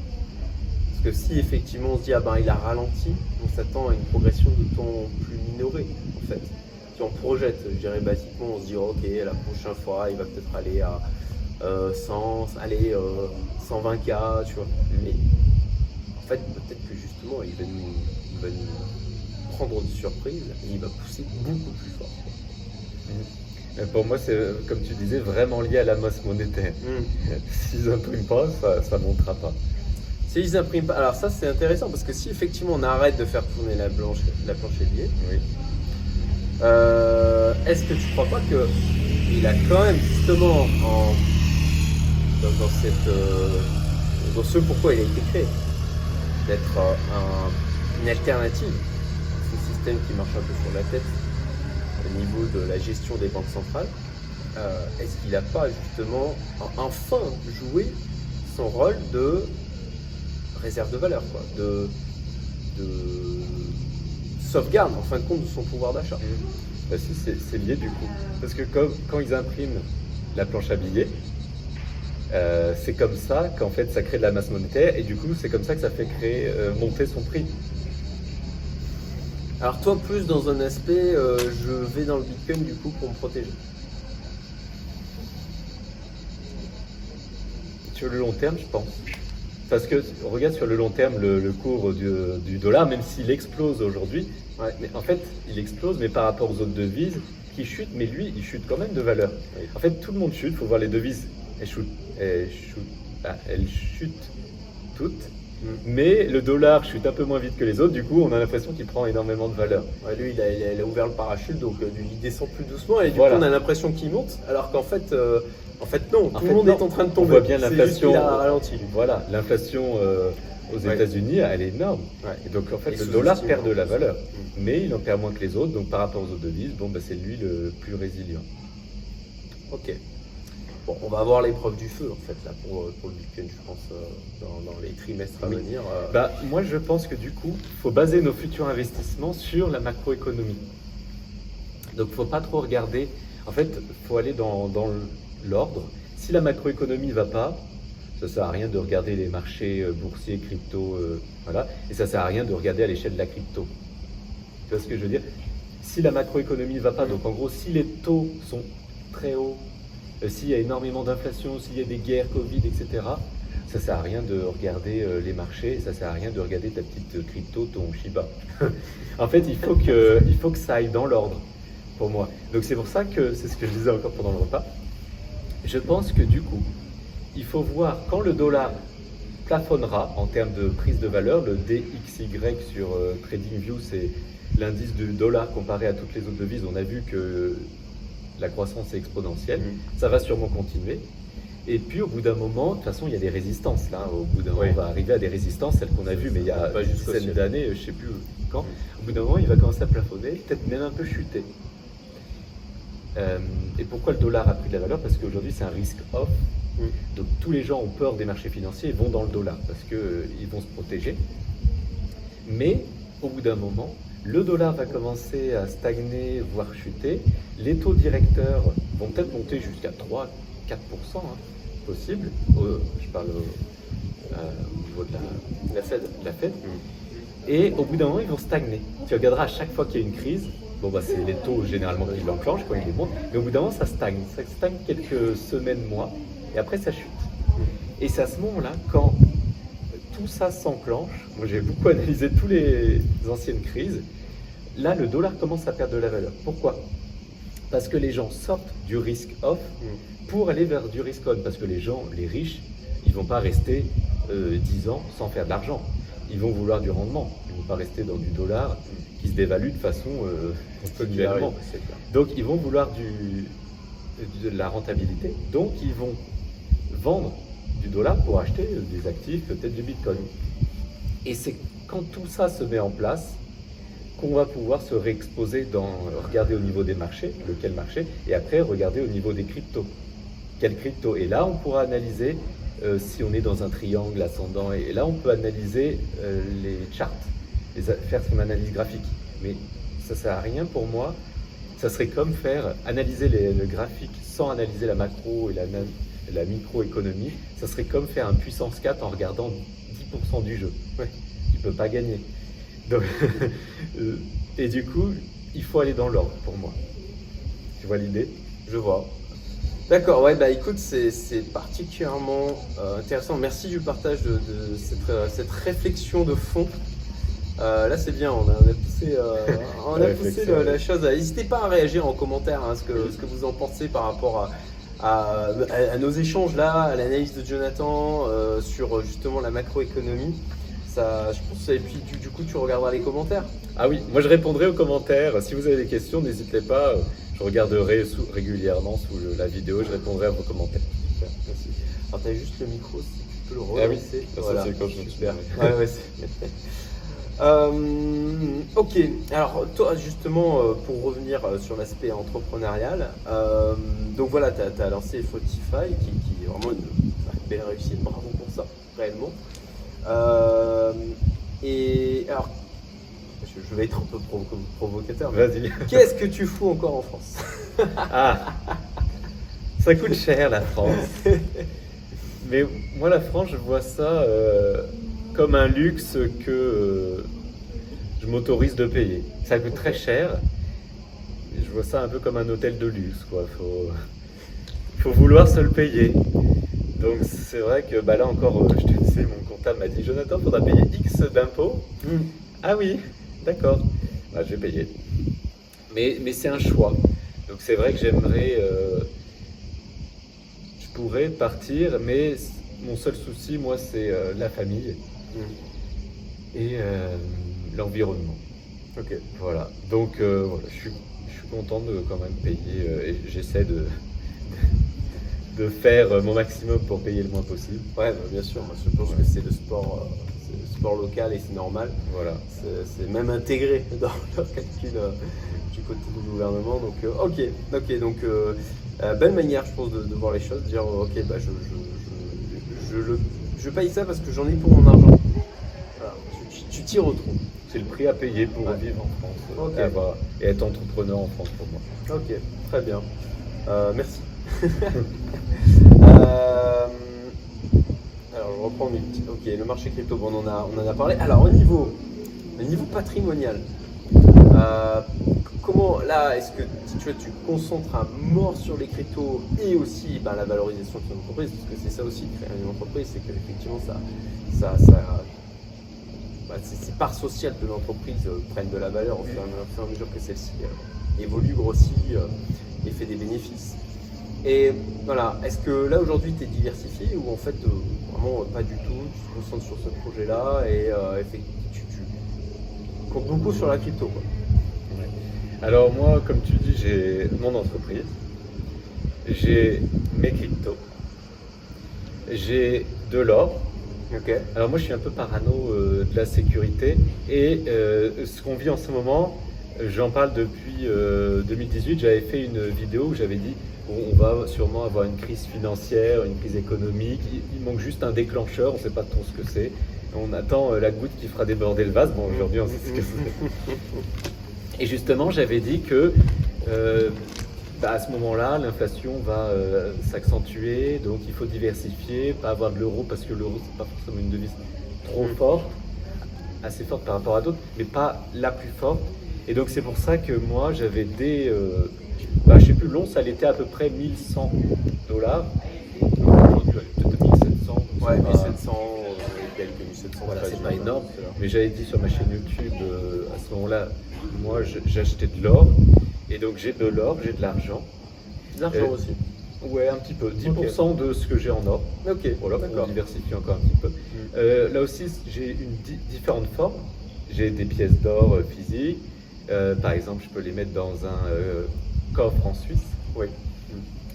Parce que si effectivement on se dit ah ben il a ralenti, on s'attend à une progression de temps plus minorée en fait. Si on projette, je dirais basiquement, on se dit ok la prochaine fois il va peut-être aller à euh, 100, aller euh, 120K, tu vois. Mais en fait peut-être que justement il va nous, il va nous prendre de surprise et il va pousser beaucoup plus fort. Mais pour moi, c'est, euh, comme tu disais, vraiment lié à la masse monétaire. S'ils n'impriment pas, ça ne montera pas. Si ils impriment pas, alors ça c'est intéressant parce que si effectivement on arrête de faire tourner la, blanche, la planche à billets, Oui. Euh, Est-ce que tu crois pas que il a quand même justement en, dans, dans cette euh, dans ce pourquoi il a été créé d'être euh, un- une alternative à ce système qui marche un peu sur la tête au niveau de la gestion des banques centrales euh, Est-ce qu'il n'a pas justement en- enfin joué son rôle de réserve de valeur quoi, de, de sauvegarde en fin de compte de son pouvoir d'achat? Bah si, c'est, c'est lié du coup. Parce que comme, quand ils impriment la planche à billets, euh, c'est comme ça qu'en fait ça crée de la masse monétaire et du coup c'est comme ça que ça fait créer, euh, monter son prix. Alors toi plus dans un aspect euh, je vais dans le Bitcoin du coup pour me protéger. Sur le long terme, je pense. Parce que regarde sur le long terme le, le cours du, du dollar, même s'il explose aujourd'hui, Ouais. mais en fait il explose, mais par rapport aux autres devises qui chutent, mais lui il chute quand même de valeur. Oui. En fait tout le monde chute, il faut voir les devises, elles chutent, elles chutent, ah, elles chutent toutes. Mais le dollar chute un peu moins vite que les autres, du coup on a l'impression qu'il prend énormément de valeur. Ouais, lui il a, il ouvert le parachute donc euh, il descend plus doucement et du Voilà. coup on a l'impression qu'il monte alors qu'en fait euh, en fait non, tout fait, le monde non. est en train de On tomber. voit bien l'inflation. lui. Voilà, l'inflation euh, aux Ouais. États-Unis, elle est énorme. Ouais. Et donc en fait Et le dollar perd de en la valeur, Mm. mais il en perd moins que les autres, donc par rapport aux autres devises, bon bah, c'est lui le plus résilient. Ok. Bon, on va avoir l'épreuve du feu en fait là pour, euh, pour le Bitcoin je pense euh, dans, dans les trimestres à Oui. venir. euh. Bah, moi, je pense que du coup, faut baser nos futurs investissements sur la macroéconomie. Donc, faut pas trop regarder. En fait, faut aller dans, dans l'ordre. Si la macroéconomie va pas, ça sert à rien de regarder les marchés boursiers, crypto, euh, voilà. Et ça sert à rien de regarder à l'échelle de la crypto. Tu vois ce que je veux dire? Si la macroéconomie va pas, donc en gros, si les taux sont très hauts, s'il y a énormément d'inflation, s'il y a des guerres, Covid, etc., ça sert à rien de regarder euh, les marchés, ça sert à rien de regarder ta petite euh, crypto, ton Shiba. en fait, il faut, que, il faut que ça aille dans l'ordre pour moi. Donc c'est pour ça que, c'est ce que je disais encore pendant le repas, je pense que du coup, il faut voir quand le dollar plafonnera en termes de prise de valeur, le DXY sur euh, TradingView, c'est l'indice du dollar comparé à toutes les autres devises. On a vu que la croissance est exponentielle. Mhm. Ça va sûrement continuer. Et puis au bout d'un moment, de toute façon, il y a des résistances là. Au bout d'un moment, on va arriver à des résistances, celles qu'on a vues, mais il y a Pas une dizaine d'années, je ne sais plus quand. Au bout d'un moment, il va commencer à plafonner, peut-être même un peu chuter. Euh, et pourquoi le dollar a pris de la valeur? Parce qu'aujourd'hui, c'est un risque off. Mm. Donc tous les gens ont peur des marchés financiers et vont dans le dollar parce qu'ils vont se protéger. Mais au bout d'un moment, le dollar va commencer à stagner, voire chuter. Les taux directeurs vont peut-être monter jusqu'à 3-4%, hein, possible. je parle au, euh, niveau de la, Fed. La Fed. Et au bout d'un moment, ils vont stagner. Tu regarderas à chaque fois qu'il y a une crise, bon bah c'est les taux généralement qui l'enclenchent quand ils les montent, mais au bout d'un moment, ça stagne. Ça stagne quelques semaines, mois, et après ça chute. Et c'est à ce moment-là, quand tout ça s'enclenche, moi j'ai beaucoup analysé toutes les anciennes crises, là le dollar commence à perdre de la valeur. Pourquoi? Parce que les gens sortent du risk off pour aller vers du risk on. Parce que les gens, les riches, ils vont pas rester euh, 10 ans sans faire de l'argent. Ils vont vouloir du rendement. Ils vont pas rester dans du dollar qui se dévalue de façon euh, continuellement. Donc ils vont vouloir du, de la rentabilité. Donc ils vont vendre du dollar pour acheter des actifs, peut-être du bitcoin. Et c'est quand tout ça se met en place qu'on va pouvoir se réexposer dans, regarder au niveau des marchés, lequel marché, et après regarder au niveau des cryptos. Quel crypto Et là, on pourra analyser euh, si on est dans un triangle ascendant, et là, on peut analyser euh, les charts, les, faire son analyse graphique. Mais ça ne sert à rien pour moi. Ça serait comme faire analyser les, le graphique sans analyser la macro et la, la microéconomie, ça serait comme faire un puissance 4 en regardant 10% du jeu. Ouais, tu peux pas gagner. Euh, et du coup, il faut aller dans l'ordre pour moi. Tu vois l'idée? Je vois. D'accord, ouais, bah écoute, c'est particulièrement euh, intéressant. Merci du partage de, euh, cette, réflexion de fond. là, c'est bien, on a, poussé, on a poussé la, chose. N'hésitez pas à réagir en commentaire hein, ce, que, ce que vous en pensez par rapport à, à, nos échanges là, à l'analyse de Jonathan euh, sur justement la macroéconomie. Ça, je pense, et puis du, coup, tu regarderas les commentaires. Ah oui, moi je répondrai aux commentaires. Si vous avez des questions, n'hésitez pas. Je regarderai régulièrement sous la vidéo, je répondrai à vos commentaires. Super, merci. Alors, tu as juste le micro, si tu peux le relancer. Ah oui, voilà. c'est quand je Super. Ouais, ouais, Euh, ok, alors toi justement euh, pour revenir euh, sur l'aspect entrepreneurial, donc voilà, tu as, lancé Spotify qui, qui, est vraiment une, belle réussite, bravo pour ça, réellement. Et alors, je, vais être un peu provocateur. Vas-y. Qu'est-ce que tu fous encore en France? Ah Ça coûte cher la France. Mais moi la France, je vois ça comme un luxe que euh, je m'autorise de payer. Ça coûte très cher. Je vois ça un peu comme un hôtel de luxe. Il faut, faut vouloir se le payer. Donc c'est vrai que bah là encore, euh, je te mon comptable m'a dit Jonathan, il faudra payer X d'impôts. Hmm. Ah oui, d'accord. Bah, je vais payer. Mais, mais c'est un choix. Donc c'est vrai que j'aimerais. Euh, je pourrais partir, mais mon seul souci, moi, c'est la famille et euh, l'environnement. Ok. Voilà. Donc euh, voilà, je suis, je suis content de quand même payer euh, et j'essaie de, de faire mon maximum pour payer le moins possible. Ouais, bah, bien sûr. Moi, je pense que c'est le sport. sport local et c'est normal. Voilà. C'est même intégré dans leur calcul du côté du gouvernement. Donc, ok, ok. Donc, belle manière, je pense, de, voir les choses. Dire, ok, bah, je, je, je, le, je paye ça parce que j'en ai pour mon argent tu t'y retrouves. C'est le prix à payer pour vivre en France et, être entrepreneur en France pour moi. Ok, très bien. Euh, merci. Euh, alors je reprends mes petits. Ok, le marché crypto, on en a, on en a parlé. Alors au niveau, au niveau patrimonial, euh, comment là est-ce que tu, concentres à mort sur les cryptos et aussi ben, la valorisation de ton entreprise parce que c'est ça aussi créer une entreprise c'est qu'effectivement ça, ça, ça bah, ces, parts sociales de l'entreprise euh, prennent de la valeur au fur, et à mesure que celle-ci évolue, grossit et fait des bénéfices. Et voilà, est-ce que là aujourd'hui tu es diversifié ou en fait vraiment pas du tout, tu te concentres sur ce projet-là et tu, comptes beaucoup sur la crypto Alors moi, comme tu dis, j'ai mon entreprise, j'ai mes cryptos, j'ai de l'or, alors moi je suis un peu parano euh, de la sécurité et euh, ce qu'on vit en ce moment, j'en parle depuis 2018, euh, j'avais fait une vidéo où j'avais dit on va sûrement avoir une crise financière, une crise économique. Il, manque juste un déclencheur, on ne sait pas trop ce que c'est. On attend euh, la goutte qui fera déborder le vase. Bon, aujourd'hui, on sait ce que c'est. Et justement, j'avais dit que euh, bah, à ce moment-là, l'inflation va euh, s'accentuer, donc il faut diversifier, pas avoir de l'euro parce que l'euro, c'est pas forcément une devise trop forte, assez forte par rapport à d'autres, mais pas la plus forte. Et donc c'est pour ça que moi, j'avais des, euh, bah, je sais plus, l'once, elle était à peu près 1100 dollars. Aujourd'hui, elle est peut-être 1700. Ouais, c'est pas- 1700, euh, quelques 1700. voilà, c'est pas énorme. Mais j'avais dit sur ma chaîne YouTube, euh, à ce moment-là, moi j'achetais de l'or. Et donc j'ai de l'or, j'ai de l'argent. De l'argent aussi. Ouais, un petit peu. 10% de ce que j'ai en or. Ok, Voilà, pour diversifier encore un petit peu. Euh, là aussi, j'ai une di- différente forme. J'ai des pièces d'or euh, physiques. Euh, par exemple, je peux les mettre dans un coffre en Suisse. Oui.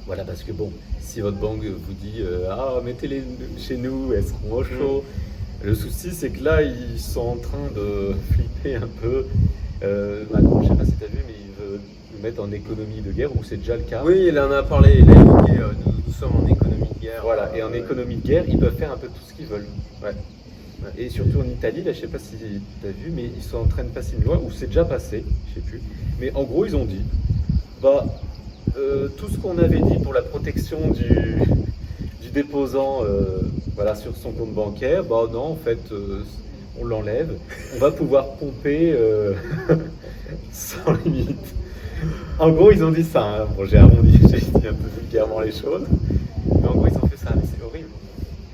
Voilà, parce que bon, si votre banque vous dit euh, Ah, mettez-les chez nous, elles seront au chaud. Le souci, c'est que là, ils sont en train de flipper un peu. Euh, Macron, je sais pas si tu as vu, mais il veut nous mettre en économie de guerre, ou c'est déjà le cas. Oui, il en a parlé, il a évoqué, euh, nous, nous sommes en économie de guerre. Voilà, et en Euh, économie de guerre, ils peuvent faire un peu tout ce qu'ils veulent. Ouais. Et surtout en Italie, là, je sais pas si tu as vu, mais ils sont en train de passer une loi, ou c'est déjà passé, je sais plus. Mais en gros, ils ont dit, bah, euh, tout ce qu'on avait dit pour la protection du, du déposant euh, voilà, sur son compte bancaire, bah non, en fait, euh, on l'enlève. On va pouvoir pomper sans limite. En gros, ils ont dit ça. hein. Bon, j'ai arrondi, j'ai dit un peu vulgairement les choses. Mais en gros, ils ont fait ça, c'est horrible.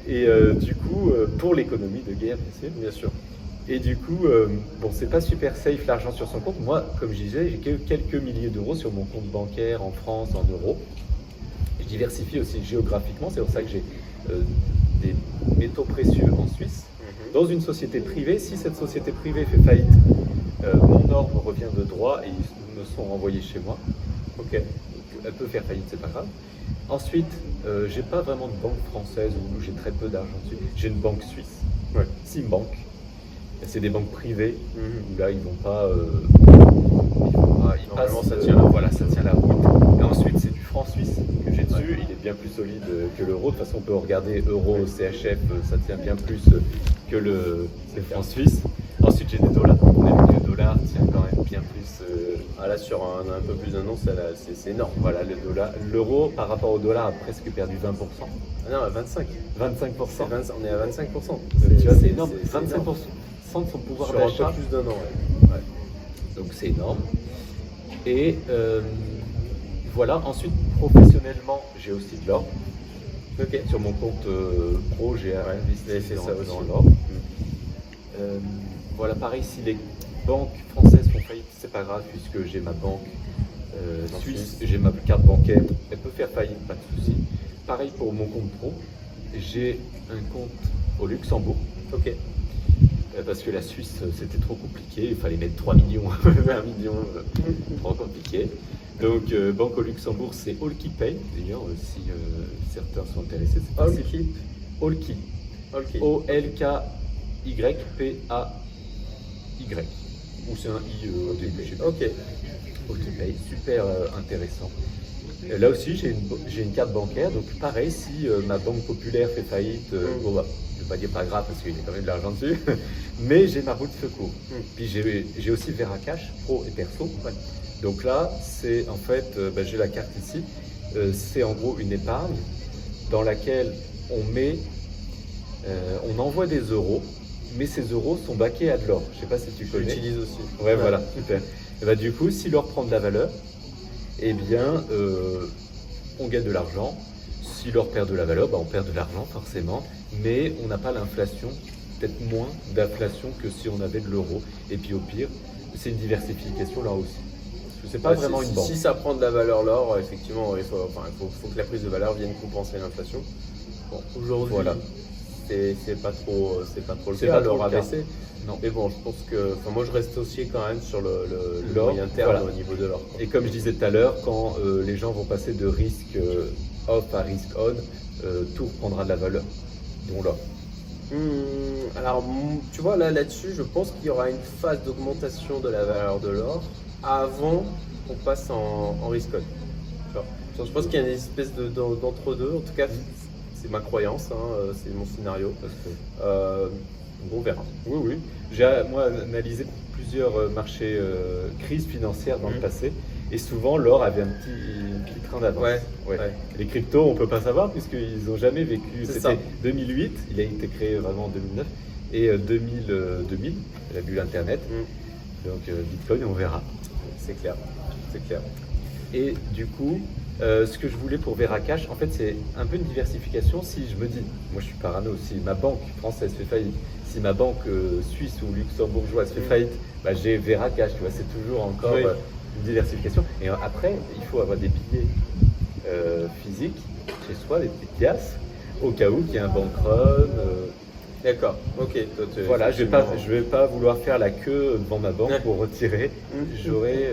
Et du coup, pour l'économie de guerre, bien sûr. Et du coup, euh, bon, c'est pas super safe l'argent sur son compte. Moi, comme je disais, j'ai que quelques milliers d'euros sur mon compte bancaire en France, en euros. Je diversifie aussi géographiquement, c'est pour ça que j'ai euh, des métaux précieux en Suisse. Dans une société privée, si cette société privée fait faillite, euh, mon or me revient de droit et ils me sont renvoyés chez moi. Ok. Donc, elle peut faire faillite, c'est pas grave. Ensuite, euh, j'ai pas vraiment de banque française où j'ai très peu d'argent dessus. J'ai une banque suisse, Ouais. Simbank. C'est des banques privées Mhm. où là ils vont pas. euh, ils vont pas- ils passent, ça euh, tient la route. Voilà, ça tient la route. Et ensuite, c'est du franc suisse que j'ai dessus. Il est bien plus solide euh, que l'euro. De toute façon, on peut regarder euro, CHF, euh, ça tient bien plus euh, que le, le franc suisse. Ensuite, j'ai des dollars. On a vu que le dollar tient quand même bien plus. euh, Ah, là, sur un, un peu plus d'un an, c'est énorme. voilà, le dollar. L'euro, par rapport au dollar, a presque perdu 20%. Ah non, à 25. 25%. C'est 25 on est à 25%. Donc, tu vois, c'est énorme. c'est 25% énorme. De son pouvoir Sur un d'achat. peu plus d'un an, ouais. Donc c'est énorme. Et euh, voilà, ensuite professionnellement, j'ai aussi de l'or. Ok. Sur mon compte euh, pro, j'ai investi dans, dans l'or. Euh, voilà, pareil, si les banques françaises font faillite, c'est pas grave, puisque j'ai ma banque euh, Suisse. j'ai ma carte bancaire, elle peut faire faillite, pas de souci. Pareil pour mon compte pro, j'ai un compte au Luxembourg. Ok. Euh, Parce que la Suisse, euh, c'était trop compliqué. Il fallait mettre 3 millions, 1 million, euh, trop compliqué. Donc, euh, Banque au Luxembourg, c'est Allkey D'ailleurs, euh, si euh, certains sont intéressés, c'est pas Allkey. Allkey. Ok. O-L-K-Y-P-A-Y. Ou c'est un I au début, je sais pas. Ok. Allkey super intéressant. Là aussi, j'ai une, carte bancaire, donc pareil, si euh, ma banque populaire fait faillite, euh, Mm. bon bah, je vais pas dire pas grave parce qu'il y a quand même de l'argent dessus, mais j'ai ma roue de secours. Mm. Puis j'ai aussi Veracash, pro et perso. Donc là, c'est en fait, euh, bah, j'ai la carte ici, c'est en gros une épargne dans laquelle on met, on envoie des euros, mais ces euros sont baqués à de l'or. Je sais pas si tu connais. l'utilise aussi. Ouais, voilà, super. Et bah, du coup, si l'or prend de la valeur, eh bien, euh, on gagne de l'argent. Si l'or perd de la valeur, bah, on perd de l'argent forcément, mais on n'a pas l'inflation, peut-être moins d'inflation que si on avait de l'euro. Et puis au pire, c'est une diversification là aussi. Parce que c'est pas Ouais, vraiment si, une si- banque. Si ça prend de la valeur l'or, effectivement, il faut, enfin, il faut, faut que la prise de valeur vienne compenser l'inflation. Bon, aujourd'hui, Voilà. c'est pas trop, c'est pas trop le C'est cas. pas trop l'or a baissé. Non. Mais bon, je pense que, enfin, moi, je reste aussi quand même sur le, le- moyen terme voilà. au niveau de l'or. Et comme je disais tout à l'heure, quand euh, les gens vont passer de risque euh, off à risque on, euh, tout reprendra de la valeur, dont l'or. Hmm, alors, mm, tu vois, là, là-dessus, je pense qu'il y aura une phase d'augmentation de la valeur de l'or avant qu'on passe en, en risk on. Je pense qu'il y a une espèce de- d'en- d'entre-deux. En tout cas, c'est ma croyance, hein, euh, c'est mon scénario. Euh, on verra. Oui, oui. J'ai moi analysé plusieurs euh, marchés euh, crises financières dans le Mhm. passé. Et souvent, l'or avait un petit, un petit train d'avance. Ouais, Ouais. ouais. Les cryptos, on peut pas savoir puisqu'ils n'ont jamais vécu. C'est C'était ça. 2008, il a été créé vraiment en 2009. Et euh, 2000, euh, 2000, la bulle Internet. Mm. Donc euh, Bitcoin, on verra. C'est clair. C'est clair. Et du coup, euh, ce que je voulais pour Veracash, en fait, c'est un peu une diversification. Si je me dis, moi je suis parano, si ma banque française fait faillite, si ma banque euh, suisse ou luxembourgeoise fait Mm. faillite, bah, j'ai Veracash, tu vois, c'est toujours encore Oui. euh, une diversification. Et euh, après, il faut avoir des billets euh, physiques chez soi, des petites pièces, au cas où qu'il y ait un bank run. D'accord. Ok. Toi, voilà, je vais pas, effectivement. je vais pas vouloir faire la queue devant ma banque Ouais. pour retirer. Mm. J'aurai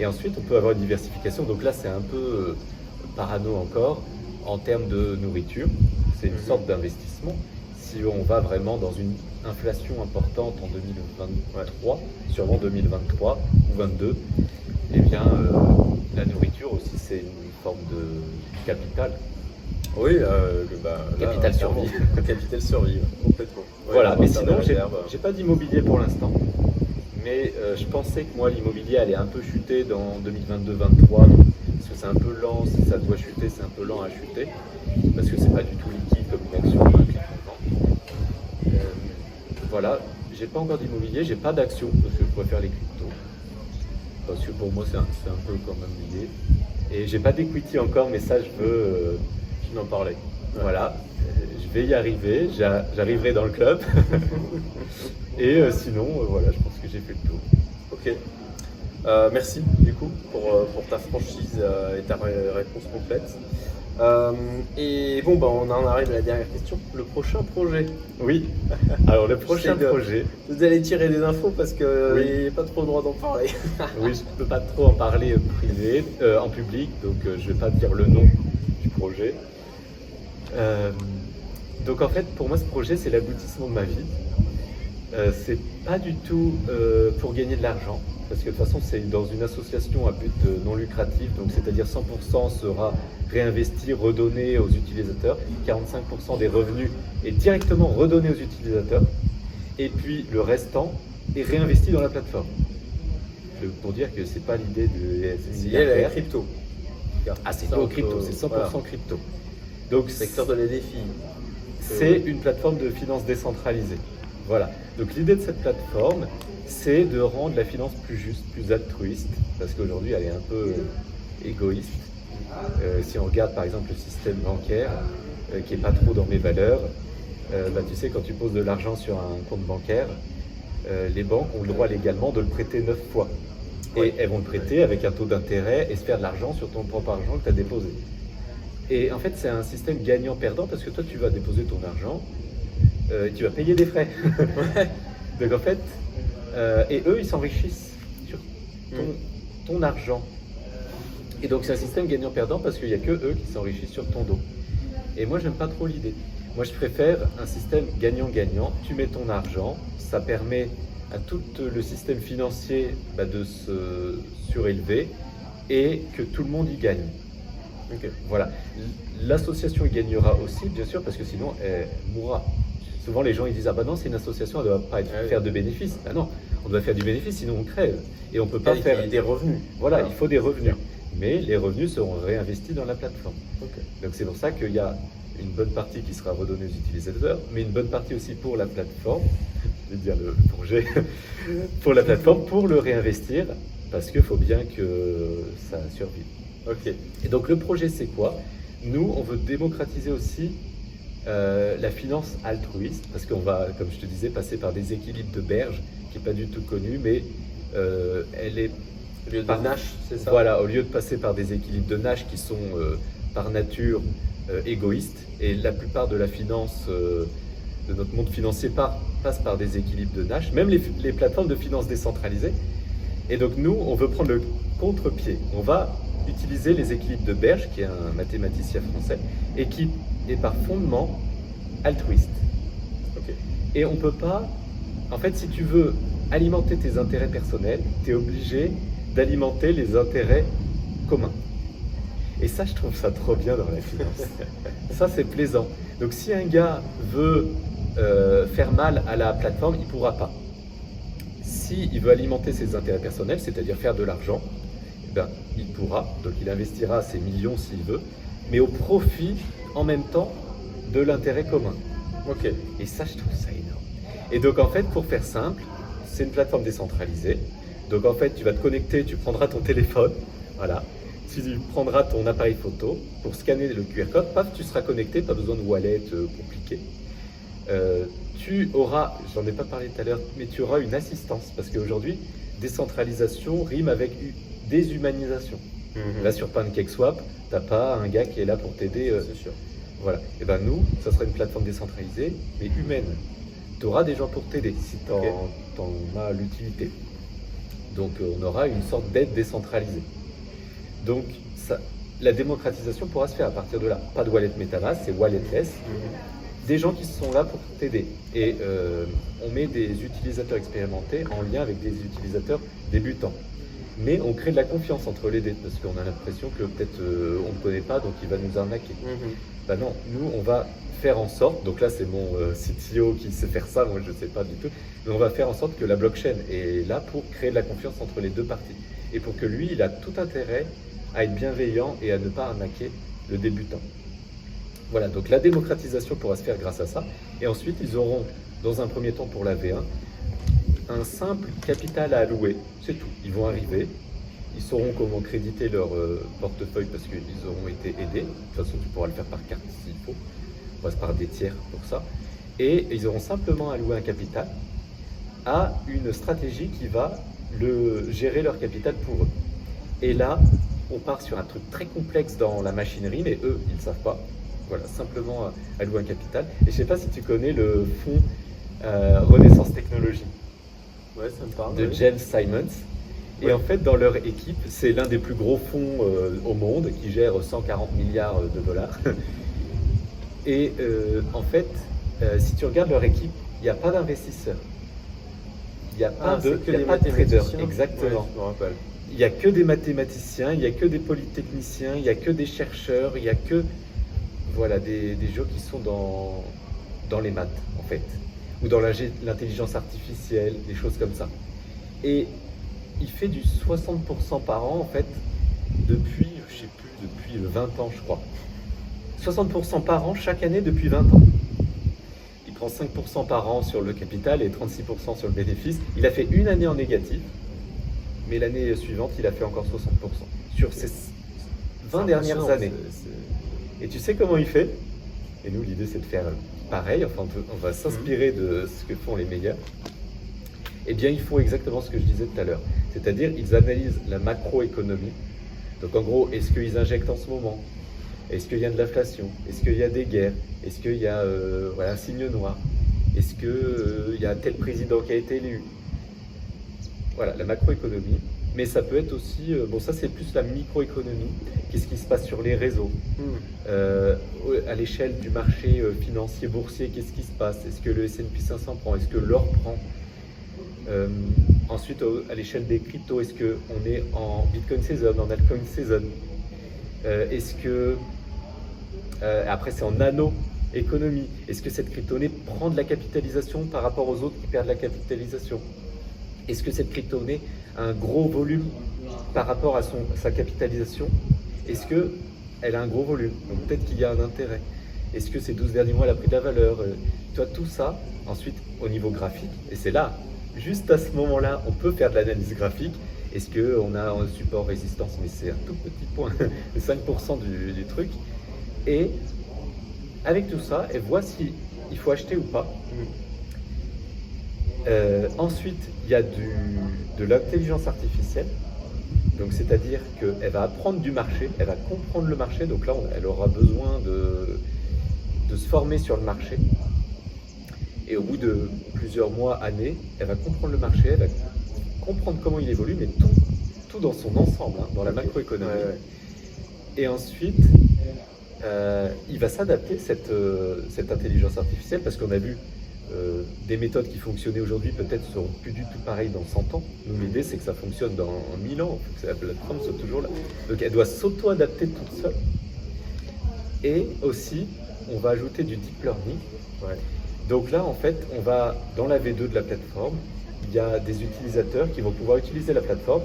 et ensuite on peut avoir une diversification. Donc là c'est un peu parano encore en termes de nourriture. C'est une Mhm. sorte d'investissement. Si on va vraiment dans une inflation importante en 2023, sûrement 2023 ou 22, eh bien euh, la nourriture aussi c'est une forme de capital. Oui, euh, le- bah, là, Capital survie. Capital survie, complètement. Ouais, Voilà, mais sinon, des j'ai pas d'immobilier pour l'instant. Mais euh, je pensais que moi, l'immobilier allait un peu chuter dans 2022-2023. Parce que c'est un peu lent, si ça doit chuter, c'est un peu lent à chuter. Parce que c'est pas du tout liquide comme une action. Euh, voilà, j'ai pas encore d'immobilier, j'ai pas d'action parce que je préfère les cryptos. Parce que pour moi, c'est un, peu quand même lié. Et j'ai pas d'equity encore, mais ça, je veux. euh, Je n'en parlais. voilà, euh, je vais y arriver, j'a- j'arriverai dans le club. Et euh, sinon, voilà, je pense que j'ai fait le tour. Ok. Euh, merci du coup pour, pour ta franchise euh, et ta ré- réponse complète. Euh, et bon, bah, on en arrive à la dernière question. Le prochain projet. Oui, alors le prochain de- projet, Vous allez tirer des infos parce qu'il Oui. n'y a pas trop le droit d'en parler. oui, je ne peux pas trop en parler euh, privé, euh, en public, donc euh, je ne vais pas dire le nom du projet. Donc en fait, pour moi, ce projet, c'est l'aboutissement de ma vie. C'est pas du tout pour gagner de l'argent, parce que de toute façon, c'est dans une association à but euh, non lucratif, donc c'est-à-dire 100% sera réinvesti, redonné aux utilisateurs, 45% des revenus est directement redonné aux utilisateurs, et puis le restant est réinvesti dans la plateforme. Pour dire que c'est pas l'idée de C'est lié à la crypto. Ah, c'est au crypto, c'est 100% voilà. crypto. Donc Secteur de la défi. c'est une plateforme de finance décentralisée. Voilà. Donc l'idée de cette plateforme, c'est de rendre la finance plus juste, plus altruiste, parce qu'aujourd'hui elle est un peu euh, égoïste. Euh, si on regarde par exemple le système bancaire, euh, qui est pas trop dans mes valeurs, euh, bah, tu sais quand tu poses de l'argent sur un compte bancaire, les banques ont le droit légalement de le prêter 9 fois. Et Oui. elles vont le prêter avec un taux d'intérêt et se faire de l'argent sur ton propre argent que tu as déposé. Et en fait, c'est un système gagnant-perdant parce que toi, tu vas déposer ton argent et tu vas payer des frais. Donc en fait, euh, et eux, ils s'enrichissent sur ton, ton argent. Et donc c'est un système gagnant-perdant parce qu'il n'y a que eux qui s'enrichissent sur ton dos. Et moi, j'aime pas trop l'idée. Moi, je préfère un système gagnant-gagnant. Tu mets ton argent, ça permet à tout le système financier bah, de se surélever et que tout le monde y gagne. Ok. Voilà. L'association y gagnera aussi, bien sûr, parce que sinon elle mourra. Souvent les gens ils disent ah bah non c'est une association, elle ne doit pas être- Ah faire de bénéfices. Ah non, on doit faire du bénéfice sinon on crève et on peut pas faire. des revenus. Voilà, il faut des revenus, mais les revenus seront réinvestis dans la plateforme. Ok. Donc c'est pour ça qu'il y a une bonne partie qui sera redonnée aux utilisateurs, mais une bonne partie aussi pour la plateforme, je vais dire le projet, pour la plateforme, pour le réinvestir, parce qu'il faut bien que ça survive. Ok. Et donc le projet c'est quoi? Nous, on veut démocratiser aussi euh, la finance altruiste, parce qu'on va, comme je te disais, passer par des équilibres de berge, qui n'est pas du tout connu, mais euh, elle est Au lieu de Par- Nash, c'est ça? Voilà, au lieu de passer par des équilibres de Nash qui sont euh, par nature égoïstes, et la plupart de la finance, de notre monde financier par- passe par des équilibres de Nash, même les, les plateformes de finance décentralisées. Et donc nous, on veut prendre le contre-pied. On va utiliser les équilibres de Berge, qui est un mathématicien français, et qui est par fondement altruiste. Ok. Et on peut pas. En fait, si tu veux alimenter tes intérêts personnels, tu es obligé d'alimenter les intérêts communs. Et ça, je trouve ça trop bien dans la finance. ça, c'est plaisant. Donc, si un gars veut euh, faire mal à la plateforme, il ne pourra pas. Si il veut alimenter ses intérêts personnels, c'est-à-dire faire de l'argent, ben, il pourra. Donc, il investira ses millions s'il veut, mais au profit, en même temps, de l'intérêt commun. Ok. Et ça, je trouve ça énorme. Et donc, en fait, pour faire simple, c'est une plateforme décentralisée. Donc, en fait, tu vas te connecter, tu prendras ton téléphone, voilà. Tu prendras ton appareil photo pour scanner le QR code, paf, tu seras connecté, pas besoin de wallet euh, compliqué. Euh, tu auras, j'en ai pas parlé tout à l'heure, mais tu auras une assistance parce qu'aujourd'hui, décentralisation rime avec déshumanisation. Mhm. Là, sur PancakeSwap, t'as pas un gars qui est là pour t'aider. euh, C'est sûr. voilà. Et ben nous, ça sera une plateforme décentralisée, mais humaine. Tu auras des gens pour t'aider si tu en, as l'utilité. Donc euh, on aura une sorte d'aide décentralisée. Donc ça, la démocratisation pourra se faire à partir de là. Pas de wallet MetaMask, c'est walletless. Mhm. Des gens qui sont là pour t'aider. Et euh, on met des utilisateurs expérimentés en lien avec des utilisateurs débutants. Mais on crée de la confiance entre les deux, parce qu'on a l'impression que peut-être euh, on ne connaît pas, donc il va nous arnaquer. Bah non, nous on va faire en sorte, donc là c'est mon euh, CTO qui sait faire ça, moi je ne sais pas du tout, mais on va faire en sorte que la blockchain est là pour créer de la confiance entre les deux parties. Et pour que lui, il a tout intérêt à être bienveillant et à ne pas arnaquer le débutant. Voilà, donc la démocratisation pourra se faire grâce à ça. Et ensuite, ils auront, dans un premier temps pour la V1, un simple capital à allouer. C'est tout. Ils vont arriver, ils sauront comment créditer leur euh, portefeuille parce qu'ils auront été aidés. De toute façon, tu pourras le faire par carte s'il faut. On passe par des tiers pour ça. Et ils auront simplement alloué un capital à une stratégie qui va le, gérer leur capital pour eux. Et là, on part sur un truc très complexe dans la machinerie, mais eux, ils ne savent pas. Voilà, simplement allouer un capital. Et je ne sais pas si tu connais le fonds euh, Renaissance Technologie Ouais, ça me parle. de oui. James Simons. Et Ouais. en fait, dans leur équipe, c'est l'un des plus gros fonds euh, au monde qui gère 140 milliards de dollars. Et euh, en fait, euh, si tu regardes leur équipe, il n'y a pas d'investisseurs. Il n'y a pas Ah, de, que y a des pas de traders. mathématiciens. Exactement. Ouais. Il n'y a que des mathématiciens, il n'y a que des polytechniciens, il n'y a que des chercheurs, il n'y a que voilà, des, des gens qui sont dans, dans les maths, en fait, ou dans l'intelligence artificielle, des choses comme ça. Et il fait du 60% par an, en fait, depuis, je sais plus, depuis 20 ans, je crois. 60% par an chaque année depuis 20 ans. Il prend 5% par an sur le capital et 36% sur le bénéfice. Il a fait une année en négatif, mais l'année suivante, il a fait encore 60% sur ces 20 C'est dernières années. Et tu sais comment il fait? Et nous, l'idée, c'est de faire pareil. Enfin, on, va s'inspirer de ce que font les meilleurs. Eh bien, ils font exactement ce que je disais tout à l'heure. C'est-à-dire, ils analysent la macroéconomie. Donc, en gros, est-ce qu'ils injectent en ce moment? Est-ce qu'il y a de l'inflation? Est-ce qu'il y a des guerres? Est-ce qu'il y a euh, voilà, un signe noir? Est-ce qu'il y a tel président qui a été élu? Voilà, la macroéconomie. Mais ça peut être aussi, euh, bon ça c'est plus la microéconomie, qu'est-ce qui se passe sur les réseaux, Hmm. euh, à l'échelle du marché euh, financier boursier, qu'est-ce qui se passe? Est-ce que le S&P 500 prend? Est-ce que l'or prend? Euh, Ensuite, à l'échelle des cryptos, est-ce qu'on est en Bitcoin season, en altcoin season? Euh, Est-ce que après c'est en nano économie Est-ce que cette crypto-monnaie prend de la capitalisation par rapport aux autres qui perdent la capitalisation? Est-ce que cette crypto-monnaie un gros volume par rapport à son, sa capitalisation? Est-ce que elle a un gros volume? Donc peut-être qu'il y a un intérêt. Est-ce que ces 12 derniers mois elle a pris de la valeur? Euh, Toi, tout ça, ensuite au niveau graphique, et c'est là, juste à ce moment-là, on peut faire de l'analyse graphique. Est-ce qu'on a un support résistance? Mais c'est un tout petit point, 5% du, truc. Et avec tout ça, elle voit si il faut acheter ou pas. Euh, ensuite, il y a du, de l'intelligence artificielle. Donc, c'est-à-dire qu'elle va apprendre du marché, elle va comprendre le marché. Donc là, on- elle aura besoin de, de se former sur le marché. Et au bout de plusieurs mois, années, elle va comprendre le marché, elle va comprendre comment il évolue, mais tout, tout dans son ensemble, hein, dans la macroéconomie. Ouais, ouais. Et ensuite, euh, il va s'adapter, cette, euh, cette intelligence artificielle, parce qu'on a vu euh, des méthodes qui fonctionnaient aujourd'hui peut-être seront plus du tout pareilles dans 100 ans. Nous, l'idée, c'est que ça fonctionne dans 1000 ans, que la plateforme soit toujours là. Donc, elle doit s'auto-adapter toute seule. Et aussi, on va ajouter du deep learning. Donc là, en fait, on va, dans la V2 de la plateforme, il y a des utilisateurs qui vont pouvoir utiliser la plateforme,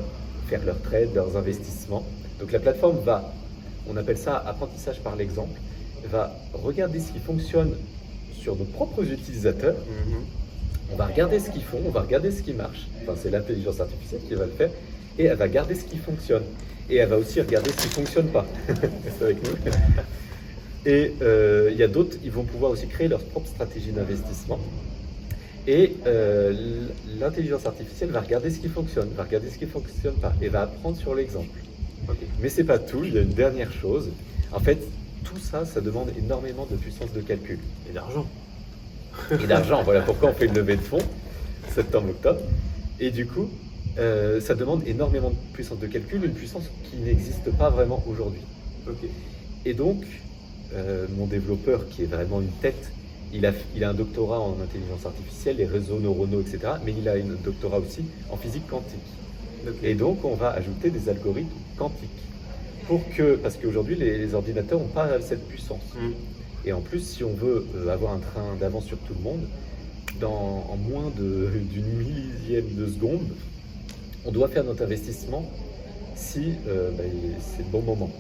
faire leurs trades, leurs investissements. Donc la plateforme va, on appelle ça apprentissage par l'exemple, va regarder ce qui fonctionne sur nos propres utilisateurs. Mhm. On va regarder ce qu'ils font, on va regarder ce qui marche. Enfin, c'est l'intelligence artificielle qui va le faire. Et elle va garder ce qui fonctionne. Et elle va aussi regarder ce qui ne fonctionne pas. c'est avec nous. Et euh, il y a d'autres, ils vont pouvoir aussi créer leur propre stratégie d'investissement. Et euh, l'intelligence artificielle va regarder ce qui fonctionne, va regarder ce qui ne fonctionne pas, et va apprendre sur l'exemple. Mais c'est pas tout, il y a une dernière chose. En fait, tout ça, ça demande énormément de puissance de calcul. Et d'argent. Et d'argent, voilà pourquoi on fait une levée de fonds, septembre-octobre. Et du coup, euh, ça demande énormément de puissance de calcul, une puissance qui n'existe pas vraiment aujourd'hui. Et donc, euh, mon développeur, qui est vraiment une tête, il a, il a un doctorat en intelligence artificielle, les réseaux neuronaux, etc. Mais il a un doctorat aussi en physique quantique. Et donc, on va ajouter des algorithmes quantiques pour que, parce qu'aujourd'hui, les, ordinateurs n'ont pas cette puissance. Mm. Et en plus, si on veut euh, avoir un train d'avance sur tout le monde, dans, en moins d'une millième de seconde, on doit faire notre investissement si euh, bah, c'est le bon moment.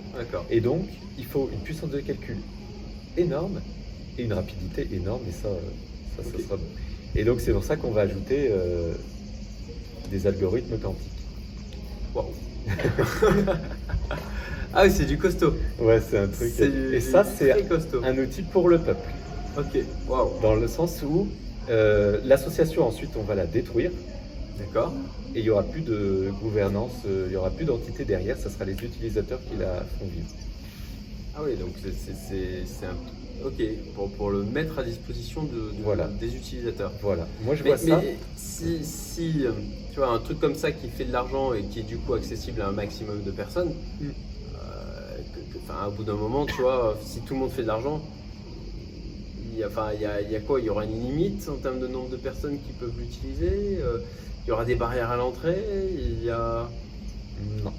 Et donc, il faut une puissance de calcul énorme et une rapidité énorme, et ça, ça, sera bon. Et donc, c'est pour ça qu'on va ajouter euh, des algorithmes quantiques. Waouh Ah oui, c'est du costaud. Ouais, c'est un truc. et ça, c'est un outil pour le peuple. Ok, waouh. Dans le sens où euh, l'association, ensuite, on va la détruire. D'accord. Et il n'y aura plus de gouvernance, euh, il n'y aura plus d'entité derrière, ça sera les utilisateurs qui la font vivre. Ah oui, donc c'est un. Ok, pour, pour, le mettre à disposition de, voilà. des utilisateurs. Voilà. Moi, je vois ça. Mais si, si, euh, tu vois, un truc comme ça qui fait de l'argent et qui est du coup accessible à un maximum de personnes, mm enfin, au bout d'un moment, tu vois, si tout le monde fait de l'argent, il y, a, enfin, il, y a, quoi? Il y aura une limite en termes de nombre de personnes qui peuvent l'utiliser euh, Il y aura des barrières à l'entrée Il y a. Non.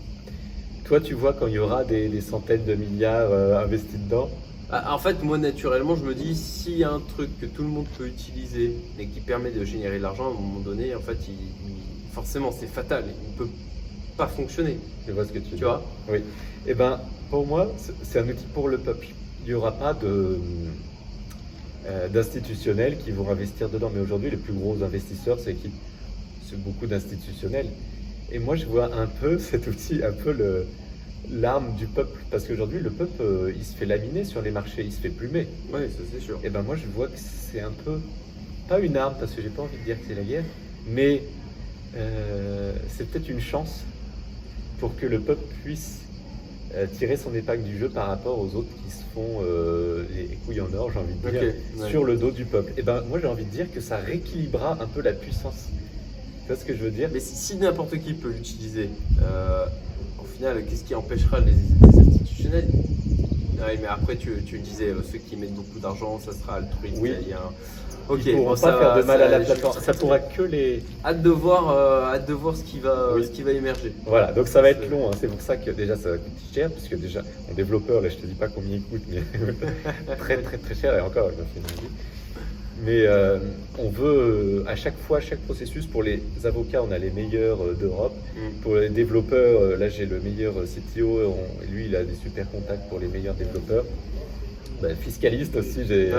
Toi, tu vois quand il y aura des, centaines de milliards euh, investis dedans? Ah, En fait, moi, naturellement, je me dis, s'il y a un truc que tout le monde peut utiliser et qui permet de générer de l'argent, à un moment donné, en fait, forcément, c'est fatal. Il ne peut pas fonctionner. Je vois ce que tu, tu vois Oui. Eh ben, pour moi, c'est un outil pour le peuple. Il n'y aura pas de, euh, d'institutionnels qui vont investir dedans. Mais aujourd'hui, les plus gros investisseurs, c'est qui? C'est beaucoup d'institutionnels. Et moi, je vois un peu cet outil, un peu le, l'arme du peuple. Parce qu'aujourd'hui, le peuple, euh, il se fait laminer sur les marchés, il se fait plumer. Oui, ça c'est sûr. Et ben moi, je vois que c'est un peu, pas une arme, parce que j'ai pas envie de dire que c'est la guerre, mais euh, c'est peut-être une chance pour que le peuple puisse euh, tirer son épingle du jeu par rapport aux autres qui se font euh, les couilles en or, j'ai envie de dire, sur le dos du peuple. Et eh ben moi j'ai envie de dire que ça rééquilibrera un peu la puissance. Tu vois ce que je veux dire? Mais si, n'importe qui peut l'utiliser, euh, au final, qu'est-ce qui empêchera les, institutionnels? Oui, mais après, tu, tu disais, ceux qui mettent beaucoup d'argent, ça sera altruiste. Oui. Il y a Ok, Ils pourront pas faire de mal à la plateforme. Ça pourra que les. Hâte de voir, euh, hâte de voir ce qui va, ce qui va émerger. Voilà, donc ça va être long. Hein. C'est pour ça que déjà ça va coûter cher, puisque déjà mon développeur, là, je te dis pas combien il coûte, mais très très très cher et encore, mais euh, on veut à chaque fois, chaque processus, pour les avocats, on a les meilleurs euh, d'Europe. Mm. Pour les développeurs, là j'ai le meilleur CTO, lui il a des super contacts pour les meilleurs développeurs. Ben, fiscaliste aussi, j'ai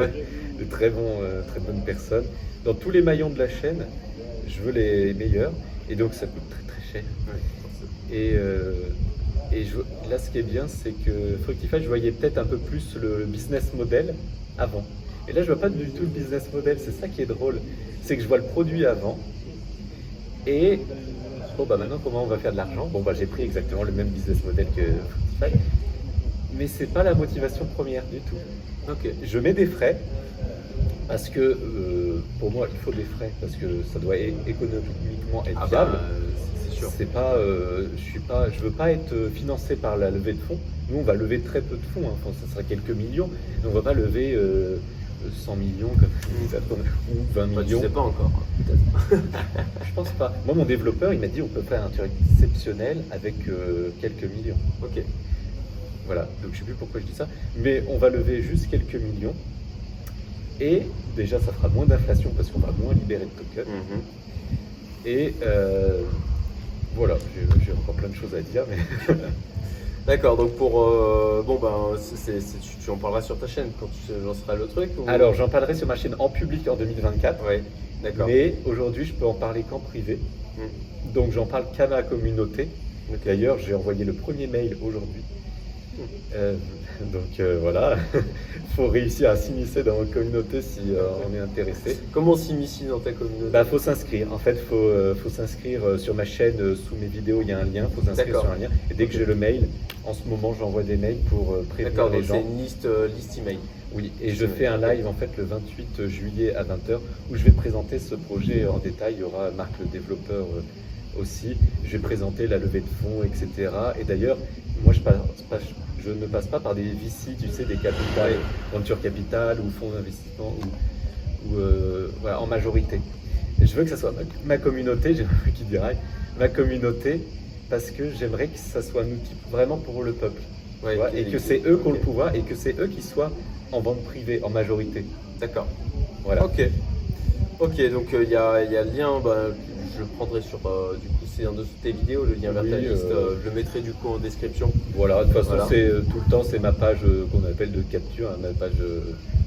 de très, bons, euh, très bonnes personnes. Dans tous les maillons de la chaîne, je veux les meilleurs. Et donc ça coûte très très cher. Et, euh, et là, ce qui est bien, c'est que Fructify, je voyais peut-être un peu plus le business model avant. Et là, je vois pas du tout le business model. C'est ça qui est drôle. C'est que je vois le produit avant. Et bon, bah maintenant, comment on va faire de l'argent? Bon, bah j'ai pris exactement le même business model que Fructify. Mais c'est pas la motivation première du tout. Ok. Je mets des frais parce que euh, pour moi, il faut des frais parce que ça doit économiquement être ah bah, viable. c'est sûr. C'est pas, euh, je suis pas, je veux pas être financé par la levée de fonds. Nous, on va lever très peu de fonds. Hein. ça sera quelques millions. Donc, on va pas lever. Euh, 100 millions comme ou 20 Bah, tu millions. sais pas encore. Je pense pas. Moi, mon développeur, il m'a dit on peut faire un truc exceptionnel avec euh, quelques millions. Ok. Voilà, donc je sais plus pourquoi je dis ça, mais on va lever juste quelques millions. Et déjà, ça fera moins d'inflation parce qu'on va moins libérer de tokens. Mhm. Et euh, voilà, j'ai j'ai encore plein de choses à dire, mais D'accord, donc pour. euh, bon, ben, c'est- c'est- c'est- tu, tu en parleras sur ta chaîne quand tu lanceras le truc ou... alors j'en parlerai sur ma chaîne en public en 2024. Ouais, d'accord. Mais aujourd'hui, je peux en parler qu'en privé. Mm. Donc j'en parle qu'à ma communauté. D'ailleurs, j'ai envoyé le premier mail aujourd'hui. Euh, donc euh, voilà, il faut réussir à s'immiscer dans votre communauté si euh, on est intéressé. Comment s'initie dans ta communauté? Bah faut s'inscrire. En fait, faut euh, faut s'inscrire sur ma chaîne. sous mes vidéos, il y a un lien. Faut s'inscrire sur un lien. Et dès que j'ai le mail, en ce moment, j'envoie des mails pour prévenir les donc c'est gens. une liste, liste email. Oui, et je fais un live en fait le 28 juillet à 20h où je vais présenter ce projet en détail. Il y aura Marc le développeur aussi. Je vais présenter la levée de fonds, etc. Et d'ailleurs, moi je, passe pas- je ne passe pas par des VC, tu sais, des capitales, Venture Capital ou fonds d'investissement ou, ou, euh, voilà, en majorité. Et je veux que ça soit ma, ma communauté, j'ai un qui dirait, ma communauté, parce que j'aimerais que ça soit un outil vraiment pour le peuple. Ouais, vois, et que c'est eux qui ont le pouvoir et que c'est eux qui soient en vente privée en majorité. D'accord. Voilà. Ok. Ok, donc il y, a, y a le lien, bah, je le prendrai sur, euh, du coup, c'est un de tes vidéos, le lien vers ta liste, euh, euh, je le mettrai du coup en description. Voilà, de toute façon, Voilà. c'est euh, tout le temps, c'est ma page qu'on appelle de capture, hein, ma page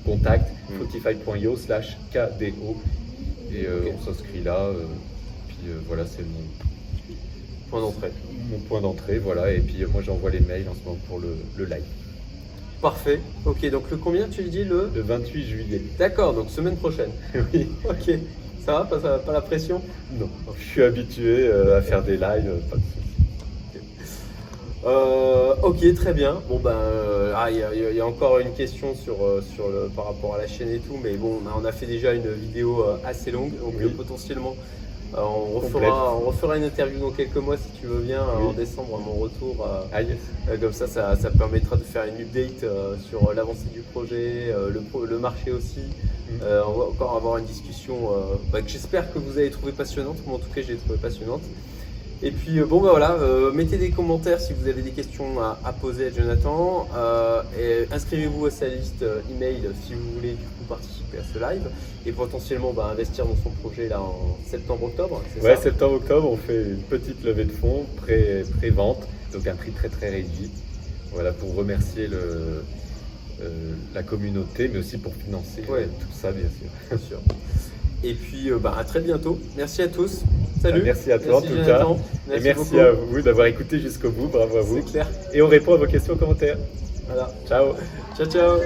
contact, Mm. spotify.io slash KDO. Et on s'inscrit là. puis voilà, c'est mon, Point d'entrée. mon point d'entrée. Voilà, et puis moi j'envoie les mails en ce moment pour le, le live. Parfait. Ok, donc le combien tu dis le Le 28 juillet. D'accord, donc semaine prochaine. oui. Ok. Ça va, pas, ça va, pas la pression Non, je suis habitué euh, à faire des lives, euh, pas de soucis. Euh, ok, très bien. Bon ben, euh, ah, il y, a- il y a encore une question sur, sur le, par rapport à la chaîne et tout, mais bon, on a, on a fait déjà une vidéo assez longue, donc Oui. potentiellement, on, refera, on refera une interview dans quelques mois si tu veux bien, Oui. en décembre à mon retour. Ah yes. comme ça, ça, ça permettra de faire une update sur l'avancée du projet, le, le marché aussi. Euh, on va encore avoir une discussion euh, bah, que j'espère que vous avez trouvé passionnante. Moi, en tout cas, je l'ai trouvée passionnante. Et puis, euh, bon, bah voilà, mettez des commentaires si vous avez des questions à, poser à Jonathan. Inscrivez-vous à sa liste email si vous voulez du coup participer à ce live et potentiellement bah, investir dans son projet là en septembre-octobre. Ouais, septembre-octobre, on fait une petite levée de fonds, pré- pré-vente, donc un prix très très réduit. Voilà, pour remercier le, euh, la communauté, mais aussi pour financer euh, Ouais. tout ça, bien sûr. Bien sûr. Et puis, euh, bah, à très bientôt. Merci à tous. Salut. Bah, merci à toi, en tout cas. Et merci beaucoup. à vous d'avoir écouté jusqu'au bout, bravo à vous. C'est clair. Et on répond à vos questions en commentaire. Voilà. Ciao Ciao, ciao.